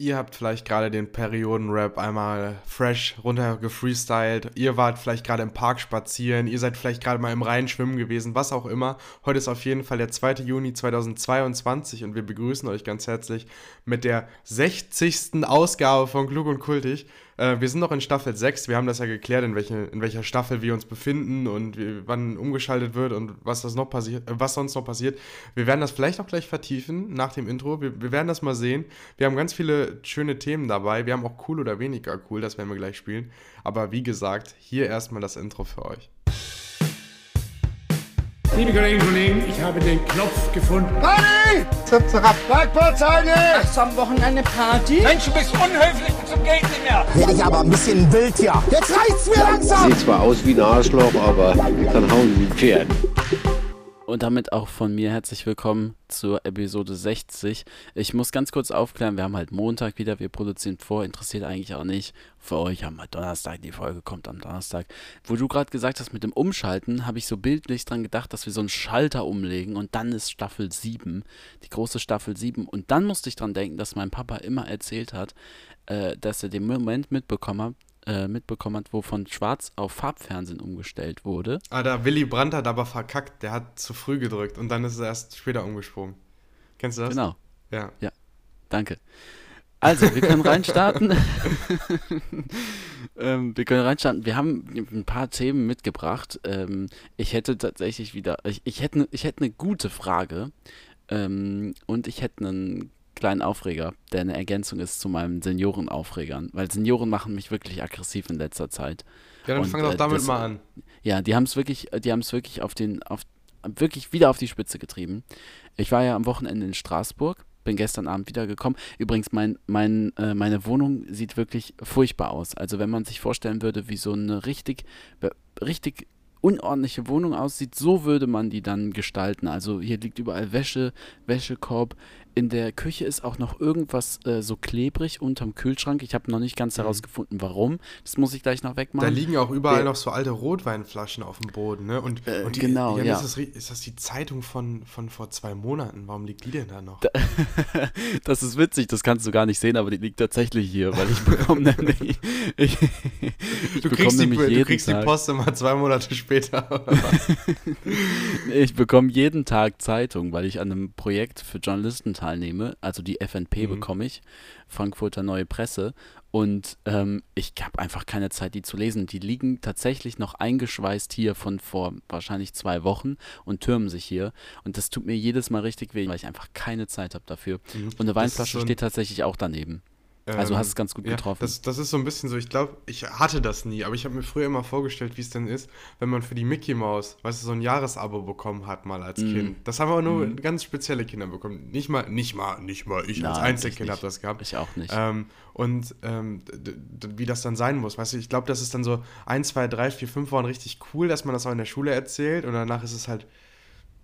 Ihr habt vielleicht gerade den Periodenrap einmal fresh runter gefreestylt. Ihr wart vielleicht gerade im Park spazieren. Ihr seid vielleicht gerade mal im Rhein schwimmen gewesen, was auch immer. Heute ist auf jeden Fall der 2. Juni 2022 und wir begrüßen euch ganz herzlich mit der 60. Ausgabe von Klug und Kultig. Äh, wir sind noch in Staffel 6. Wir haben das ja geklärt, in, welche, in welcher Staffel wir uns befinden und wie, wann umgeschaltet wird und was, das noch passiert, äh, was sonst noch passiert. Wir werden das vielleicht auch gleich vertiefen nach dem Intro. Wir, wir werden das mal sehen. Wir haben ganz viele schöne Themen dabei. Wir haben auch cool oder weniger cool, das werden wir gleich spielen. Aber wie gesagt, hier erstmal das Intro für euch. Liebe Kolleginnen und Kollegen, ich habe den Knopf gefunden. Party! Zap, zap. Bergportzeige! Hast du am Wochenende Party? Mensch, du bist unhöflich bis zum Geld nicht mehr. Werde ich aber ein bisschen wild hier. Jetzt reicht's mir langsam. Sieht zwar aus wie ein Arschloch, aber kann hauen wie ein Pferd. Und damit auch von mir herzlich willkommen zur Episode 60. Ich muss ganz kurz aufklären, wir haben halt Montag wieder, wir produzieren vor, interessiert eigentlich auch nicht. Für euch haben wir Donnerstag, die Folge kommt am Donnerstag. Wo du gerade gesagt hast mit dem Umschalten, habe ich so bildlich dran gedacht, dass wir so einen Schalter umlegen und dann ist Staffel 7, die große Staffel 7. Und dann musste ich dran denken, dass mein Papa immer erzählt hat, äh, dass er den Moment mitbekommen hat, äh, mitbekommen hat, wo von Schwarz auf Farbfernsehen umgestellt wurde. Ah, da Willy Brandt hat aber verkackt. Der hat zu früh gedrückt und dann ist er erst später umgesprungen. Kennst du das? Genau. Ja. Ja, danke. Also, wir können reinstarten. ähm, wir können reinstarten. Wir haben ein paar Themen mitgebracht. Ähm, ich hätte tatsächlich wieder, ich, ich, hätte, ich hätte eine gute Frage ähm, und ich hätte einen kleinen Aufreger, der eine Ergänzung ist zu meinen Seniorenaufregern, weil Senioren machen mich wirklich aggressiv in letzter Zeit. Ja, dann fang doch äh, damit das- mal an. Ja, die haben es wirklich, die haben es wirklich auf den, auf, wirklich wieder auf die Spitze getrieben. Ich war ja am Wochenende in Straßburg, bin gestern Abend wiedergekommen. Übrigens, mein, mein, äh, meine Wohnung sieht wirklich furchtbar aus. Also wenn man sich vorstellen würde, wie so eine richtig, richtig unordentliche Wohnung aussieht, so würde man die dann gestalten. Also hier liegt überall Wäsche, Wäschekorb. In der Küche ist auch noch irgendwas äh, so klebrig unterm Kühlschrank. Ich habe noch nicht ganz herausgefunden, warum. Das muss ich gleich noch wegmachen. Da liegen auch überall Der- noch so alte Rotweinflaschen auf dem Boden, ne? Und, Äh, und die, genau, ja. Ist das, ist das die Zeitung von, von vor zwei Monaten? Warum liegt die denn da noch? das ist witzig, das kannst du gar nicht sehen, aber die liegt tatsächlich hier, weil ich bekomme nämlich. Ich, ich du kriegst, die, nämlich du jeden kriegst die Tag, Post immer zwei Monate später, oder was? Ich bekomme jeden Tag Zeitung, weil ich an einem Projekt für Journalisten teilnehme. Also die FNP Mhm. bekomme ich, Frankfurter Neue Presse. Und ähm, ich habe einfach keine Zeit, die zu lesen. Die liegen tatsächlich noch eingeschweißt hier von vor wahrscheinlich zwei Wochen und türmen sich hier. Und das tut mir jedes Mal richtig weh, weil ich einfach keine Zeit habe dafür. Mhm. Und eine Weinflasche so ein- steht tatsächlich auch daneben. Also Ähm, hast es ganz gut ja, getroffen. Das, das ist so ein bisschen so, ich glaube, ich hatte das nie, aber ich habe mir früher immer vorgestellt, wie es denn ist, wenn man für die Mickey Mouse, weißt du, so ein Jahresabo bekommen hat mal als Mhm. Kind. Das haben aber nur ganz spezielle Kinder bekommen. Nicht mal, nicht mal, nicht mal ich als Nein, Einzelkind ich habe das gehabt. Ich auch nicht. Ähm, und ähm, wie das dann sein muss, weißt du, ich glaube, das ist dann so ein, zwei, drei, vier, fünf Wochen richtig cool, dass man das auch in der Schule erzählt und danach ist es halt,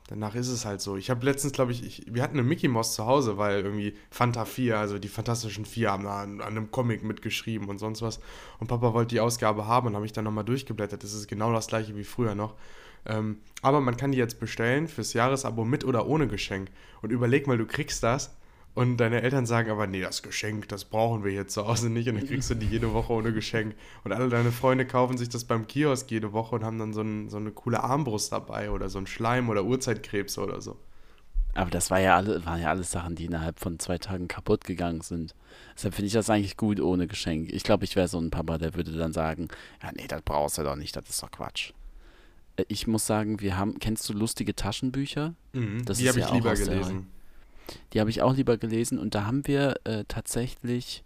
danach ist es halt so. Ich habe letztens, glaube ich, ich, wir hatten eine Mickey Mouse zu Hause, weil irgendwie Fanta 4, also die Fantastischen Vier, haben da an, an einem Comic mitgeschrieben und sonst was. Und Papa wollte die Ausgabe haben und habe ich dann nochmal durchgeblättert. Das ist genau das gleiche wie früher noch. Ähm, aber man kann die jetzt bestellen fürs Jahresabo mit oder ohne Geschenk. Und überleg mal, du kriegst das und deine Eltern sagen aber, nee, das Geschenk, das brauchen wir hier zu Hause nicht. Und dann kriegst du die jede Woche ohne Geschenk. Und alle deine Freunde kaufen sich das beim Kiosk jede Woche und haben dann so, ein, so eine coole Armbrust dabei oder so ein Schleim oder Urzeitkrebs oder so. Aber das war ja alle, waren ja alles Sachen, die innerhalb von zwei Tagen kaputt gegangen sind. Deshalb finde ich das eigentlich gut ohne Geschenk. Ich glaube, ich wäre so ein Papa, der würde dann sagen, ja, nee, das brauchst du doch nicht, das ist doch Quatsch. Äh, Ich muss sagen, wir haben, kennst du lustige Taschenbücher? Das die habe ja ich lieber gelesen. Die habe ich auch lieber gelesen und da haben wir äh, tatsächlich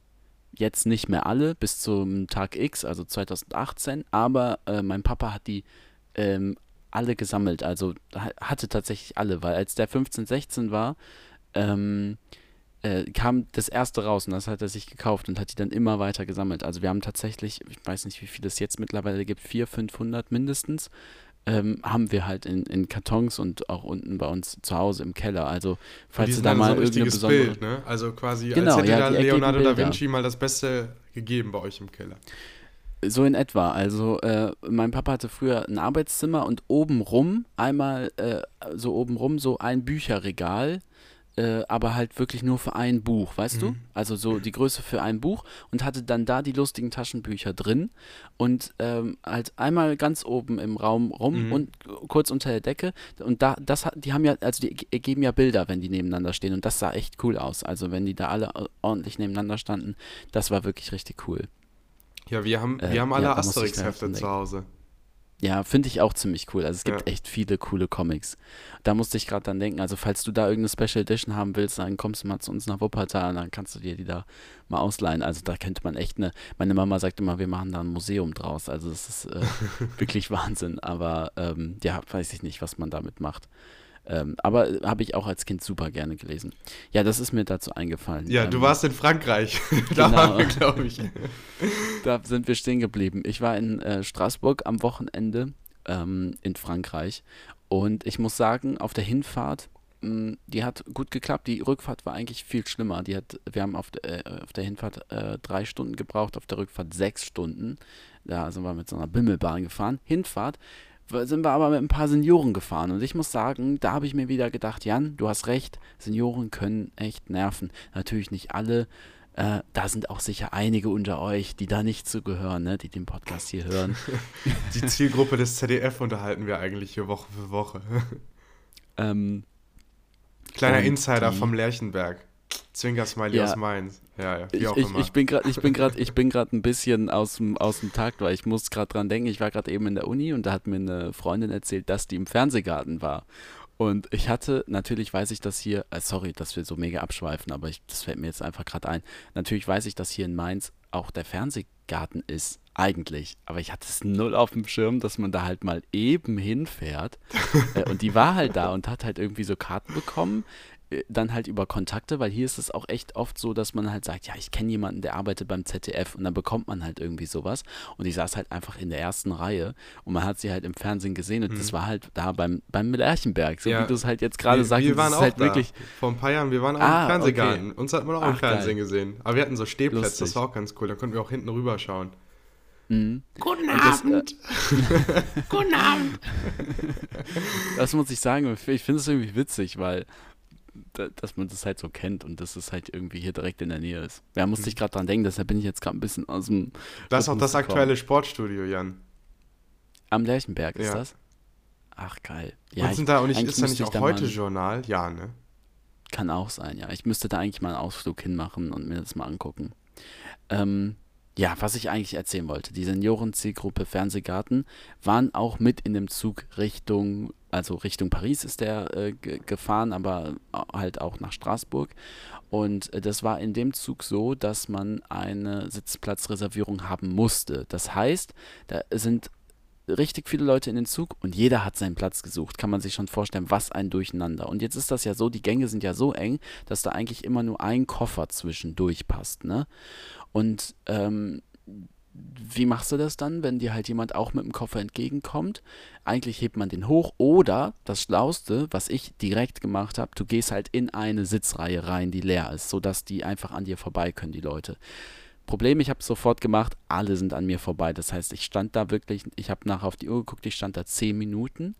jetzt nicht mehr alle bis zum Tag X, also 2018, aber äh, mein Papa hat die ähm, alle gesammelt, also ha- hatte tatsächlich alle, weil als der 15, 16 war, ähm, äh, kam das erste raus und das hat er sich gekauft und hat die dann immer weiter gesammelt. Also wir haben tatsächlich, ich weiß nicht, wie viel es jetzt mittlerweile gibt, 400, 500 mindestens, ähm, haben wir halt in, in Kartons und auch unten bei uns zu Hause im Keller. Also falls du da dann so mal ein irgendeine besondere... Bild, ne? Also quasi, Genau, als hätte ja, da Leonardo da. Vinci mal das Beste gegeben bei euch im Keller. So in etwa. Also äh, mein Papa hatte früher ein Arbeitszimmer und obenrum einmal, äh, so obenrum so ein Bücherregal, äh, aber halt wirklich nur für ein Buch, weißt du? Also so die Größe für ein Buch und hatte dann da die lustigen Taschenbücher drin und ähm, halt einmal ganz oben im Raum rum und kurz unter der Decke und da, das die haben ja, also die ergeben ja Bilder, wenn die nebeneinander stehen und das sah echt cool aus. Also wenn die da alle äh, ordentlich nebeneinander standen, das war wirklich richtig cool. Ja, wir haben, Äh, wir haben alle ja, Asterix-Hefte zu Hause. Ja, finde ich auch ziemlich cool. Also es gibt Ja. echt viele coole Comics. Da musste ich gerade dran denken. Also falls du da irgendeine Special Edition haben willst, dann kommst du mal zu uns nach Wuppertal, dann kannst du dir die da mal ausleihen. Also da könnte man echt eine. Meine Mama sagt immer, wir machen da ein Museum draus. Also das ist äh, wirklich Wahnsinn. Aber ähm, ja, weiß ich nicht, was man damit macht. Ähm, aber äh, habe ich auch als Kind super gerne gelesen. Ja, das ist mir dazu eingefallen. Ja, du Ähm, warst in Frankreich. da Genau. waren wir, glaube ich. da sind wir stehen geblieben. Ich war in äh, Straßburg am Wochenende ähm, in Frankreich und ich muss sagen, auf der Hinfahrt, mh, die hat gut geklappt. Die Rückfahrt war eigentlich viel schlimmer. Die hat, wir haben auf, de- äh, auf der Hinfahrt äh, drei Stunden gebraucht, auf der Rückfahrt sechs Stunden. Da sind wir mit so einer Bimmelbahn gefahren. Hinfahrt sind wir aber mit ein paar Senioren gefahren. Und ich muss sagen, da habe ich mir wieder gedacht, Jan, du hast recht, Senioren können echt nerven. Natürlich nicht alle. Äh, da sind auch sicher einige unter euch, die da nicht zugehören, ne, die den Podcast hier hören. Die Zielgruppe des ZDF unterhalten wir eigentlich hier Woche für Woche. ähm, Kleiner Insider die- vom Lerchenberg. Zwinker-Smiley Ja. aus Mainz. Ja, ja, wie ich, auch ich, immer. ich bin gerade ich bin gerade ich bin gerade ein bisschen aus dem aus dem Takt, weil ich muss gerade dran denken, ich war gerade eben in der Uni und da hat mir eine Freundin erzählt, dass die im Fernsehgarten war. Und ich hatte, natürlich weiß ich das hier, äh, sorry, dass wir so mega abschweifen, aber ich, das fällt mir jetzt einfach gerade ein. Natürlich weiß ich, dass hier in Mainz auch der Fernsehgarten ist, eigentlich. Aber ich hatte es null auf dem Schirm, dass man da halt mal eben hinfährt. äh, und die war halt da und hat halt irgendwie so Karten bekommen dann halt über Kontakte, weil hier ist es auch echt oft so, dass man halt sagt, ja, ich kenne jemanden, der arbeitet beim ZDF und dann bekommt man halt irgendwie sowas und die saß halt einfach in der ersten Reihe und man hat sie halt im Fernsehen gesehen und das war halt da beim, beim Lerchenberg, so Mhm. Ja. wie du es halt jetzt gerade sagst, wir das waren ist auch halt da. wirklich, Vor ein paar Jahren, wir waren auch Ah, im Fernsehgarten. okay. Uns hat man auch im Ach, Fernsehen geil. gesehen. Aber wir hatten so Stehplätze, das Lustig. war auch ganz cool. Da konnten wir auch hinten rüber schauen. mhm. Guten das, äh, Guten Abend! das muss ich sagen, ich finde es irgendwie witzig, weil dass man das halt so kennt und dass es halt irgendwie hier direkt in der Nähe ist. Ja, musste ich gerade dran denken, deshalb bin ich jetzt gerade ein bisschen aus dem Das ist auch das aktuelle Sportstudio, Jan. Am Lerchenberg ist Ja. das? Ach geil. Und sind da auch nicht, eigentlich ist da nicht ich auch da mal- heute Journal? Ja, ne? Kann auch sein, ja. Ich müsste da eigentlich mal einen Ausflug hinmachen und mir das mal angucken. Ähm, ja, was ich eigentlich erzählen wollte, die Seniorenzielgruppe Fernsehgarten waren auch mit in dem Zug Richtung, also Richtung Paris ist der äh, ge- gefahren, aber halt auch nach Straßburg. Und äh, das war in dem Zug so, dass man eine Sitzplatzreservierung haben musste. Das heißt, da sind richtig viele Leute in den Zug und jeder hat seinen Platz gesucht. Kann man sich schon vorstellen, was ein Durcheinander. Und jetzt ist das ja so, die Gänge sind ja so eng, dass da eigentlich immer nur ein Koffer zwischendurch passt, ne? Und ähm, wie machst du das dann, wenn dir halt jemand auch mit dem Koffer entgegenkommt? Eigentlich hebt man den hoch oder das Schlauste, was ich direkt gemacht habe, du gehst halt in eine Sitzreihe rein, die leer ist, sodass die einfach an dir vorbei können, die Leute. Problem, ich habe es sofort gemacht, alle sind an mir vorbei. Das heißt, ich stand da wirklich, ich habe nachher auf die Uhr geguckt, ich stand da 10 Minuten,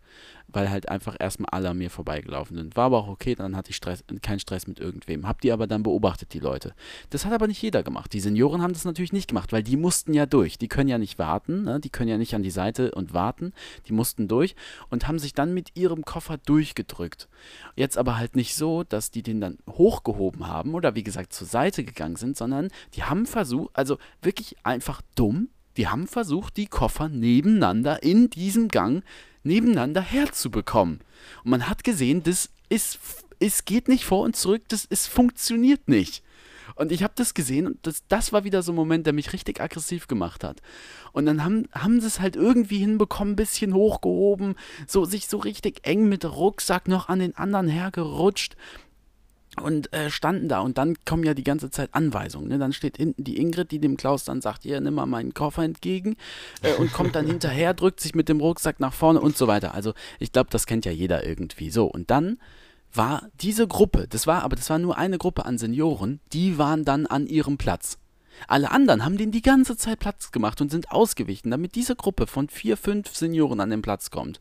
weil halt einfach erstmal alle an mir vorbeigelaufen sind. War aber auch okay, dann hatte ich Stress, keinen Stress mit irgendwem. Hab die aber dann beobachtet, die Leute. Das hat aber nicht jeder gemacht. Die Senioren haben das natürlich nicht gemacht, weil die mussten ja durch. Die können ja nicht warten, ne? die können ja nicht an die Seite und warten. Die mussten durch und haben sich dann mit ihrem Koffer durchgedrückt. Jetzt aber halt nicht so, dass die den dann hochgehoben haben oder wie gesagt zur Seite gegangen sind, sondern die haben versucht, also wirklich einfach dumm, die haben versucht, die Koffer nebeneinander in diesem Gang nebeneinander herzubekommen. Und man hat gesehen, das ist, es geht nicht vor und zurück, das es funktioniert nicht. Und ich habe das gesehen und das, das war wieder so ein Moment, der mich richtig aggressiv gemacht hat. Und dann haben, haben sie es halt irgendwie hinbekommen, ein bisschen hochgehoben, so sich so richtig eng mit Rucksack noch an den anderen hergerutscht und äh, standen da und dann kommen ja die ganze Zeit Anweisungen. Ne? Dann steht hinten die Ingrid, die dem Klaus dann sagt, hier, nimm mal meinen Koffer entgegen äh, und kommt dann hinterher, drückt sich mit dem Rucksack nach vorne und so weiter. Also ich glaube, das kennt ja jeder irgendwie. So, und dann war diese Gruppe, das war aber das war nur eine Gruppe an Senioren, die waren dann an ihrem Platz. Alle anderen haben denen die ganze Zeit Platz gemacht und sind ausgewichen, damit diese Gruppe von vier, fünf Senioren an den Platz kommt.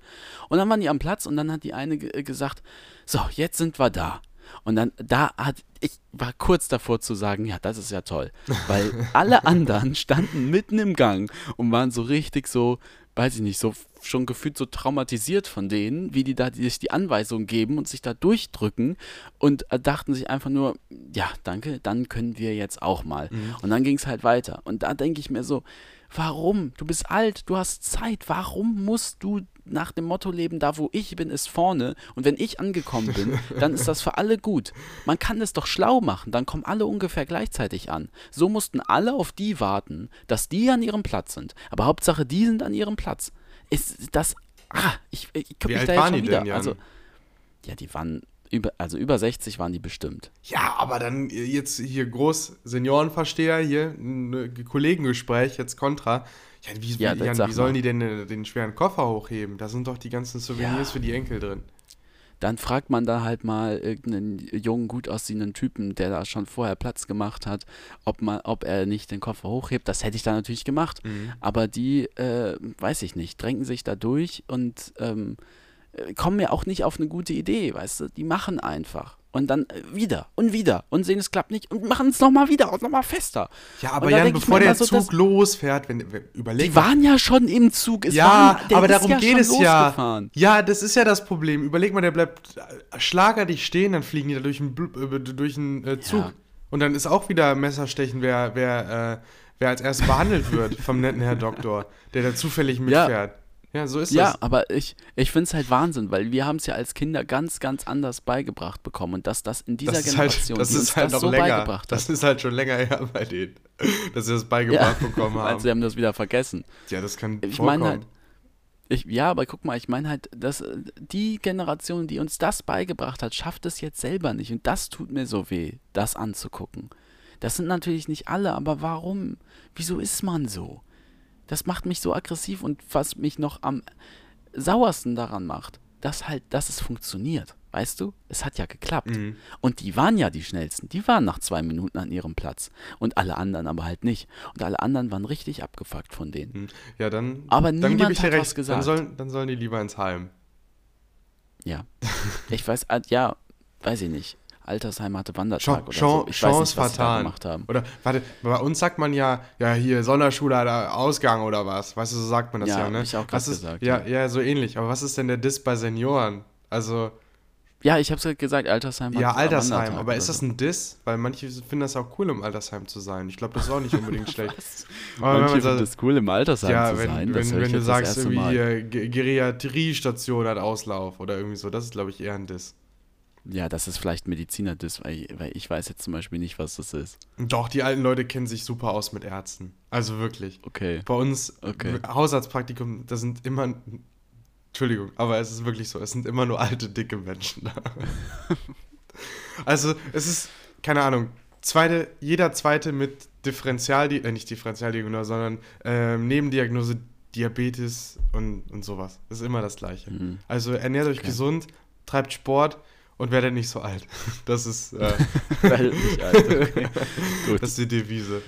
Und dann waren die am Platz und dann hat die eine ge gesagt, so, jetzt sind wir da. Und dann, da hat, ich war kurz davor zu sagen, ja, das ist ja toll. Weil alle anderen standen mitten im Gang und waren so richtig so, weiß ich nicht, so schon gefühlt so traumatisiert von denen, wie die da sich die Anweisungen geben und sich da durchdrücken und äh, dachten sich einfach nur, ja, danke, dann können wir jetzt auch mal. Und dann ging es halt weiter. Und da denke ich mir so, warum? Du bist alt, du hast Zeit, warum musst du nach dem Motto leben, da wo ich bin, ist vorne und wenn ich angekommen bin, dann ist das für alle gut. Man kann es doch schlau machen, dann kommen alle ungefähr gleichzeitig an. So mussten alle auf die warten, dass die an ihrem Platz sind. Aber Hauptsache, die sind an ihrem Platz. Ist das, ah, ich, ich Wie mich da jetzt schon wieder. denn? Also, ja, die waren über, also über 60 waren die bestimmt. Ja, aber dann jetzt hier groß Seniorenversteher, hier ein äh, Kollegengespräch, jetzt Kontra. Ja, wie, Ja, Jan, wie sollen die denn äh, den schweren Koffer hochheben? Da sind doch die ganzen Souvenirs Ja. für die Enkel drin. Dann fragt man da halt mal irgendeinen jungen, gut aussehenden Typen, der da schon vorher Platz gemacht hat, ob, man, ob er nicht den Koffer hochhebt. Das hätte ich dann natürlich gemacht. Aber die, äh, weiß ich nicht, drängen sich da durch und ähm, äh, kommen mir auch nicht auf eine gute Idee, weißt du? Die machen einfach. Und dann äh, wieder und wieder und sehen, es klappt nicht und machen es nochmal wieder und nochmal fester. Ja, aber Jan, bevor der so, Zug losfährt, wenn, wenn überleg Die waren ja schon im Zug. Es ja, waren, aber darum ja geht es ja. losgefahren. Ja, das ist ja das Problem. Überleg mal, der bleibt äh, schlagartig stehen, dann fliegen die da durch einen, äh, durch einen äh, Zug. Ja. Und dann ist auch wieder Messerstechen, wer, wer, äh, wer als erstes behandelt wird vom netten Herr Doktor, der da zufällig mitfährt. Ja, so ist Ja, das. aber ich, ich finde es halt Wahnsinn, weil wir haben es ja als Kinder ganz, ganz anders beigebracht bekommen und dass das in dieser Das ist Generation, halt, das ist halt das noch so länger. beigebracht Das ist halt schon länger her bei denen, dass sie das beigebracht bekommen haben. Also sie haben das wieder vergessen. ja, das kann Ich vorkommen. meine halt, ich, ja, aber guck mal, ich meine halt, dass äh, die Generation, die uns das beigebracht hat, schafft es jetzt selber nicht. Und das tut mir so weh, das anzugucken. Das sind natürlich nicht alle, aber warum? Wieso ist man so? Das macht mich so aggressiv und was mich noch am sauersten daran macht, dass halt, dass es funktioniert. Weißt du? Es hat ja geklappt. Mhm. Und die waren ja die schnellsten. Die waren nach zwei Minuten an ihrem Platz. Und alle anderen aber halt nicht. Und alle anderen waren richtig abgefuckt von denen. Hm. Ja, dann, Aber dann gebe niemand ich dir hat recht. was gesagt. Dann sollen, dann sollen die lieber ins Heim. Ja. Ich weiß, äh, ja, weiß ich nicht. Altersheim hatte Wandertag Chance, oder so. Ich Chance weiß nicht, was vertan. gemacht haben. Oder, warte, bei uns sagt man ja, ja, hier, Sonderschule, da Ausgang oder was. Weißt du, so sagt man das Ja, ja, ne? ich auch was ist, gesagt, Ja, ja. ja, so ähnlich. Aber was ist denn der Diss bei Senioren? Also, Ja, ich hab's gerade gesagt, Altersheim ja, Altersheim. Aber ist das ein Diss? Weil manche finden das auch cool, im Altersheim zu sein. Ich glaube, das ist auch nicht unbedingt schlecht. Aber Manche man finden es cool, im Altersheim ja, zu wenn, sein. Wenn, wenn du sagst, irgendwie Ge- Geriatriestation hat Auslauf oder irgendwie so, das ist, glaube ich, eher ein Diss. Ja, das ist vielleicht Mediziner-Diss, weil, weil ich weiß jetzt zum Beispiel nicht, was das ist. Doch, die alten Leute kennen sich super aus mit Ärzten. Also wirklich. Okay. Bei uns Okay. Hausarztpraktikum, da sind immer. Entschuldigung, aber es ist wirklich so, es sind immer nur alte, dicke Menschen da. also, es ist, keine Ahnung, zweite, jeder zweite mit Differential, äh, nicht Differentialdiagnose, sondern ähm, Nebendiagnose Diabetes und, und sowas. Das ist immer das Gleiche. Mhm. Also ernährt euch gesund, treibt Sport und werdet nicht so alt. Das ist, äh, nicht alt, okay. Gut. das ist die Devise.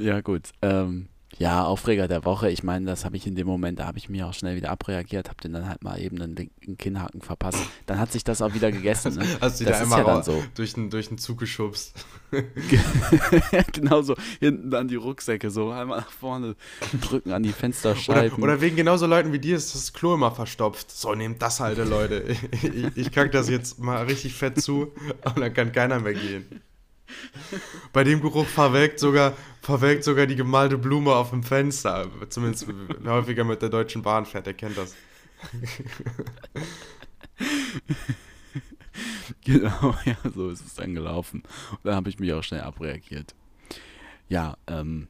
Ja, gut. Ähm, ja, Aufreger der Woche. Ich meine, das habe ich in dem Moment, da habe ich mir auch schnell wieder abreagiert, habe den dann halt mal eben einen linken Kinnhaken verpasst. Dann hat sich das auch wieder gegessen. Ne? Hast du das da einmal ja so. durch, den, durch den Zug geschubst. genau so. Hinten dann die Rucksäcke so einmal nach vorne drücken an die Oder, Fensterscheiben. oder wegen genauso Leuten wie dir ist das Klo immer verstopft. So, nehmt das halt, Leute. Ich, ich, ich kack das jetzt mal richtig fett zu und dann kann keiner mehr gehen. Bei dem Geruch verwelkt sogar, verwelkt sogar die gemalte Blume auf dem Fenster. Zumindest wer häufiger mit der Deutschen Bahn fährt, der kennt das. Genau, ja, so ist es dann gelaufen. Und dann habe ich mich auch schnell abreagiert. Ja, ähm,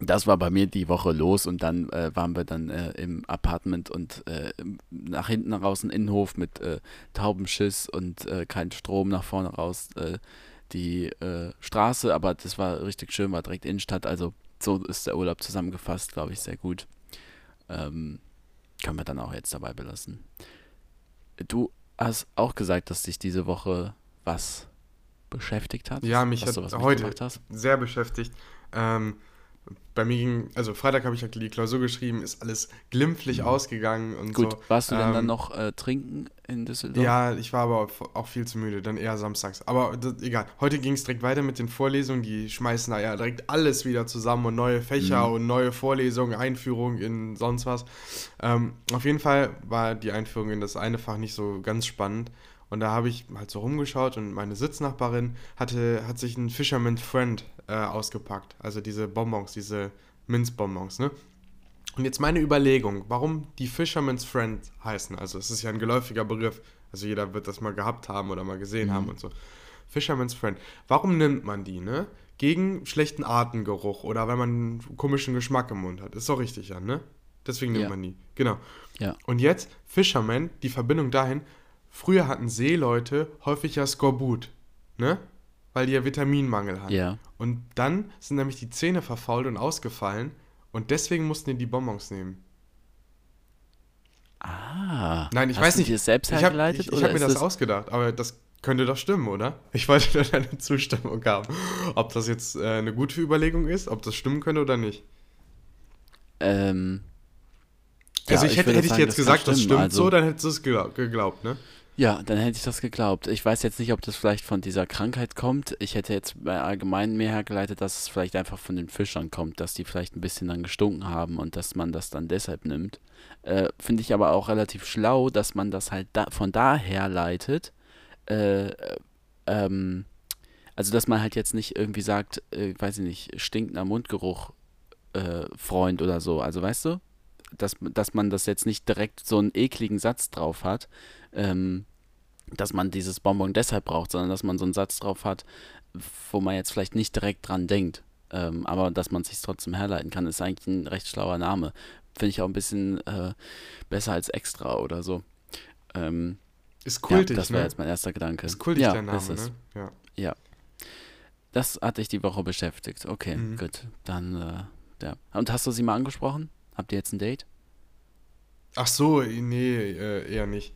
das war bei mir die Woche los und dann äh, waren wir dann äh, im Apartment und äh, nach hinten raus ein Innenhof mit äh, Taubenschiss und äh, kein Strom nach vorne raus. Die äh, Straße, aber das war richtig schön, war direkt Innenstadt. Also so ist der Urlaub zusammengefasst, glaube ich, sehr gut. Ähm, können wir dann auch jetzt dabei belassen. Du hast auch gesagt, dass dich diese Woche was beschäftigt hat. Ja, mich dass hat du was heute sehr beschäftigt. Ähm, bei mir ging, also Freitag habe ich ja die Klausur geschrieben, ist alles glimpflich ausgegangen und Mhm. Gut, so. warst du denn Ähm, dann noch äh, trinken in Düsseldorf? Ja, ich war aber auch- viel zu müde, dann eher samstags. Aber das, egal. Heute ging es direkt weiter mit den Vorlesungen. Die schmeißen da ja direkt alles wieder zusammen und neue Fächer Mhm. und neue Vorlesungen, Einführung in sonst was. Ähm, auf jeden Fall war die Einführung in das eine Fach nicht so ganz spannend. Und da habe ich halt so rumgeschaut und meine Sitznachbarin hatte, hat sich ein Fisherman Friend äh, ausgepackt. Also diese Bonbons, diese Minzbonbons, ne? Und jetzt meine Überlegung, warum die Fisherman's Friend heißen. Also es ist ja ein geläufiger Begriff. Also jeder wird das mal gehabt haben oder mal gesehen haben und so. Fisherman's Friend. Warum nimmt man die, ne? Gegen schlechten Atemgeruch oder weil man einen komischen Geschmack im Mund hat. Ist doch richtig, ja, ne? Deswegen nimmt Ja. man die. Genau. Ja. Und jetzt Fisherman, die Verbindung dahin. Früher hatten Seeleute häufig ja Skorbut, ne? Weil die ja Vitaminmangel hatten. Ja. Und dann sind nämlich die Zähne verfault und ausgefallen und deswegen mussten die die Bonbons nehmen. Ah. Nein, ich hast weiß du nicht. dir das selbst ich habe hergeleitet? ich, ich oder hab mir ist das ausgedacht, aber das könnte doch stimmen, oder? Ich wollte nur deine Zustimmung haben. Ob das jetzt äh, eine gute Überlegung ist, ob das stimmen könnte oder nicht. Ähm, also ja, ich hätte, würde hätte ich sagen, jetzt das gesagt, das stimmt Also- so, dann hättest du es geglaubt, ne? Ja, dann hätte ich das geglaubt. Ich weiß jetzt nicht, ob das vielleicht von dieser Krankheit kommt. Ich hätte jetzt allgemein mehr hergeleitet, dass es vielleicht einfach von den Fischern kommt, dass die vielleicht ein bisschen dann gestunken haben und dass man das dann deshalb nimmt. Äh, Finde ich aber auch relativ schlau, dass man das halt da, von daher leitet. Äh, ähm, also, dass man halt jetzt nicht irgendwie sagt, äh, weiß ich nicht, stinkender Mundgeruch, äh, Freund oder so. Also, weißt du? Dass, dass man das jetzt nicht direkt so einen ekligen Satz drauf hat, ähm, dass man dieses Bonbon deshalb braucht, sondern dass man so einen Satz drauf hat, wo man jetzt vielleicht nicht direkt dran denkt, ähm, aber dass man sich trotzdem herleiten kann, ist eigentlich ein recht schlauer Name. Finde ich auch ein bisschen äh, besser als extra oder so. Ähm, Ist kultig, ja, das wäre ne? jetzt mein erster Gedanke. Ist kultig ja, der Name, ist es. ne? Ja. Ja. Das hat dich die Woche beschäftigt. Okay, Mhm. gut. Dann, äh, ja. Und hast du sie mal angesprochen? Habt ihr jetzt ein Date? Ach so, nee, äh, eher nicht.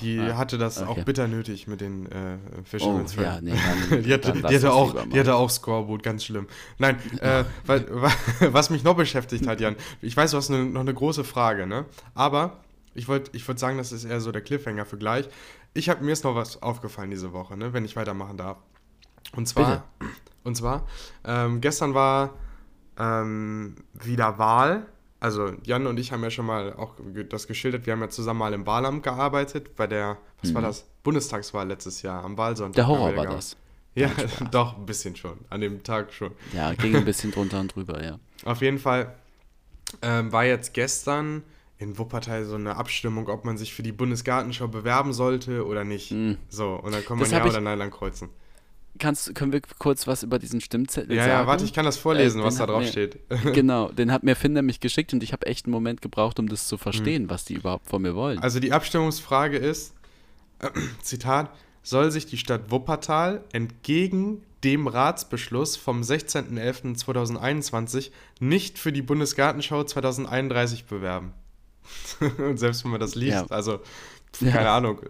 Die Ah, hatte das okay. auch bitter nötig mit den äh, Fisherman's Oh, ja, nee, dann- die hatte, die hatte auch, die hatte auch Scoreboot, ganz schlimm. Nein, äh, wa- wa- was mich noch beschäftigt hat, Jan, ich weiß, du hast ne, noch eine große Frage, ne? Aber ich wollte ich wollt sagen, das ist eher so der Cliffhanger für gleich. Ich habe mir ist noch was aufgefallen diese Woche, ne? Wenn ich weitermachen darf. Und zwar, und zwar, ähm, gestern war ähm, wieder Wahl. Also Jan und ich haben ja schon mal auch das geschildert. Wir haben ja zusammen mal im Wahlamt gearbeitet bei der, was war das? Bundestagswahl letztes Jahr am Wahlsonntag. Mhm. Der Horror war gehabt. das. Ja, doch, ein bisschen schon. An dem Tag schon. Ja, ging ein bisschen drunter und drüber, ja. Auf jeden Fall ähm, war jetzt gestern in Wuppertal so eine Abstimmung, ob man sich für die Bundesgartenschau bewerben sollte oder nicht. So, und dann kann man Mhm. Das Ja oder Nein ankreuzen. Kannst, können wir kurz was über diesen Stimmzettel Ja, sagen? ja, warte, ich kann das vorlesen, Äh, was da drauf mir- steht. Genau, den hat mir Finn nämlich geschickt und ich habe echt einen Moment gebraucht, um das zu verstehen, was die überhaupt von mir wollen. Also die Abstimmungsfrage ist, äh, Zitat, soll sich die Stadt Wuppertal entgegen dem Ratsbeschluss vom 16.11.2021 nicht für die Bundesgartenschau 2031 bewerben? Und selbst wenn man das liest, Ja. also Ja. keine Ahnung,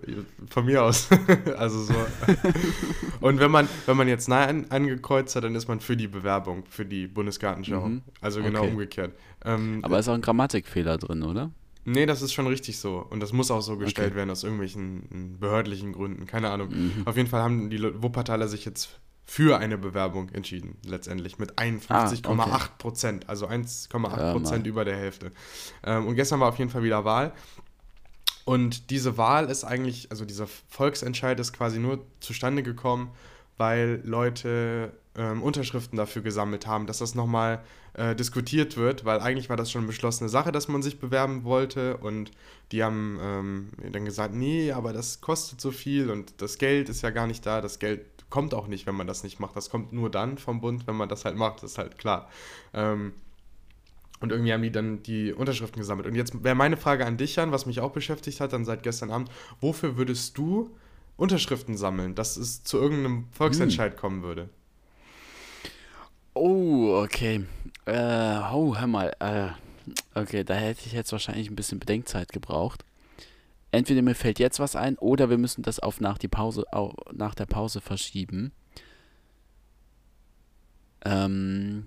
von mir aus. also so. Und wenn man, wenn man jetzt Nein angekreuzt hat, dann ist man für die Bewerbung, für die Bundesgartenschau. Mhm. Also genau Okay. umgekehrt. Ähm, Aber ist auch ein Grammatikfehler drin, oder? Nee, das ist schon richtig so. Und das muss auch so gestellt Okay. werden aus irgendwelchen mm, behördlichen Gründen. Keine Ahnung. Mhm. Auf jeden Fall haben die Wuppertaler sich jetzt für eine Bewerbung entschieden, letztendlich. Mit 51,8 Prozent. Also 1,8 Ah, Hör Prozent über der Hälfte. Ähm, und gestern war auf jeden Fall wieder Wahl. Und diese Wahl ist eigentlich, also dieser Volksentscheid ist quasi nur zustande gekommen, weil Leute ähm, Unterschriften dafür gesammelt haben, dass das nochmal äh, diskutiert wird, weil eigentlich war das schon eine beschlossene Sache, dass man sich bewerben wollte. Und die haben ähm, dann gesagt, nee, aber das kostet so viel und das Geld ist ja gar nicht da, das Geld kommt auch nicht, wenn man das nicht macht, das kommt nur dann vom Bund, wenn man das halt macht, das ist halt klar. Ähm, und irgendwie haben die dann die Unterschriften gesammelt. Und jetzt wäre meine Frage an dich, Jan, was mich auch beschäftigt hat, dann seit gestern Abend. Wofür würdest du Unterschriften sammeln, dass es zu irgendeinem Volksentscheid kommen würde? Oh, okay. Äh, oh, hör mal. Äh, okay, da hätte ich jetzt wahrscheinlich ein bisschen Bedenkzeit gebraucht. Entweder mir fällt jetzt was ein oder wir müssen das auf nach, die Pause, au, nach der Pause verschieben. Ähm,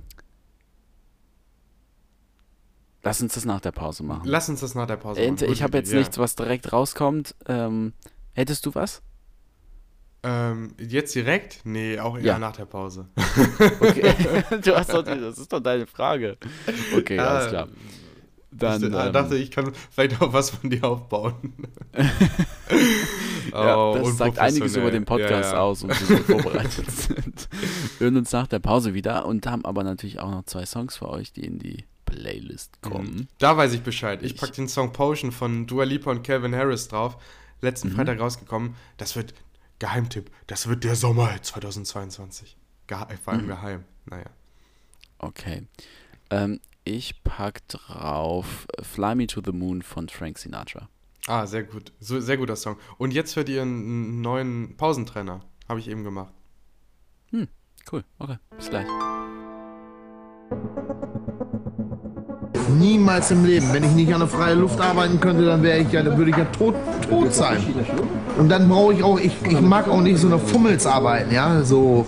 Lass uns das nach der Pause machen. Lass uns das nach der Pause Äh, machen. ich habe jetzt Idee, nichts, was direkt rauskommt. Ähm, hättest du was? Ja. Ähm, jetzt direkt? Nee, auch eher Ja. nach der Pause. Okay. du hast doch, das ist doch deine Frage. Okay, alles klar. Dann, ich ähm, dachte, ich kann vielleicht auch was von dir aufbauen. ja, Oh, das sagt einiges über den Podcast Ja, ja. aus und wie wir vorbereitet sind. Wir hören uns nach der Pause wieder und haben aber natürlich auch noch zwei Songs für euch, die in die Playlist kommen. Da weiß ich Bescheid. Ich Ich- pack den Song Potion von Dua Lipa und Calvin Harris drauf. Mhm. Letzten Freitag rausgekommen. Das wird, Geheimtipp, das wird der Sommer 2022. Gehe vor Mhm. allem geheim. Naja. Okay. Ähm, ich pack drauf Fly Me to the Moon von Frank Sinatra. Ah, sehr gut. So, sehr guter Song. Und jetzt hört ihr einen neuen Pausentrenner. Habe ich eben gemacht. Cool, okay, bis gleich. Niemals im Leben. Wenn ich nicht an der freien Luft arbeiten könnte, dann wäre ich ja, dann würde ich ja tot, tot sein. Und dann brauche ich auch, ich, ich mag auch nicht so eine Fummels arbeiten, ja, so,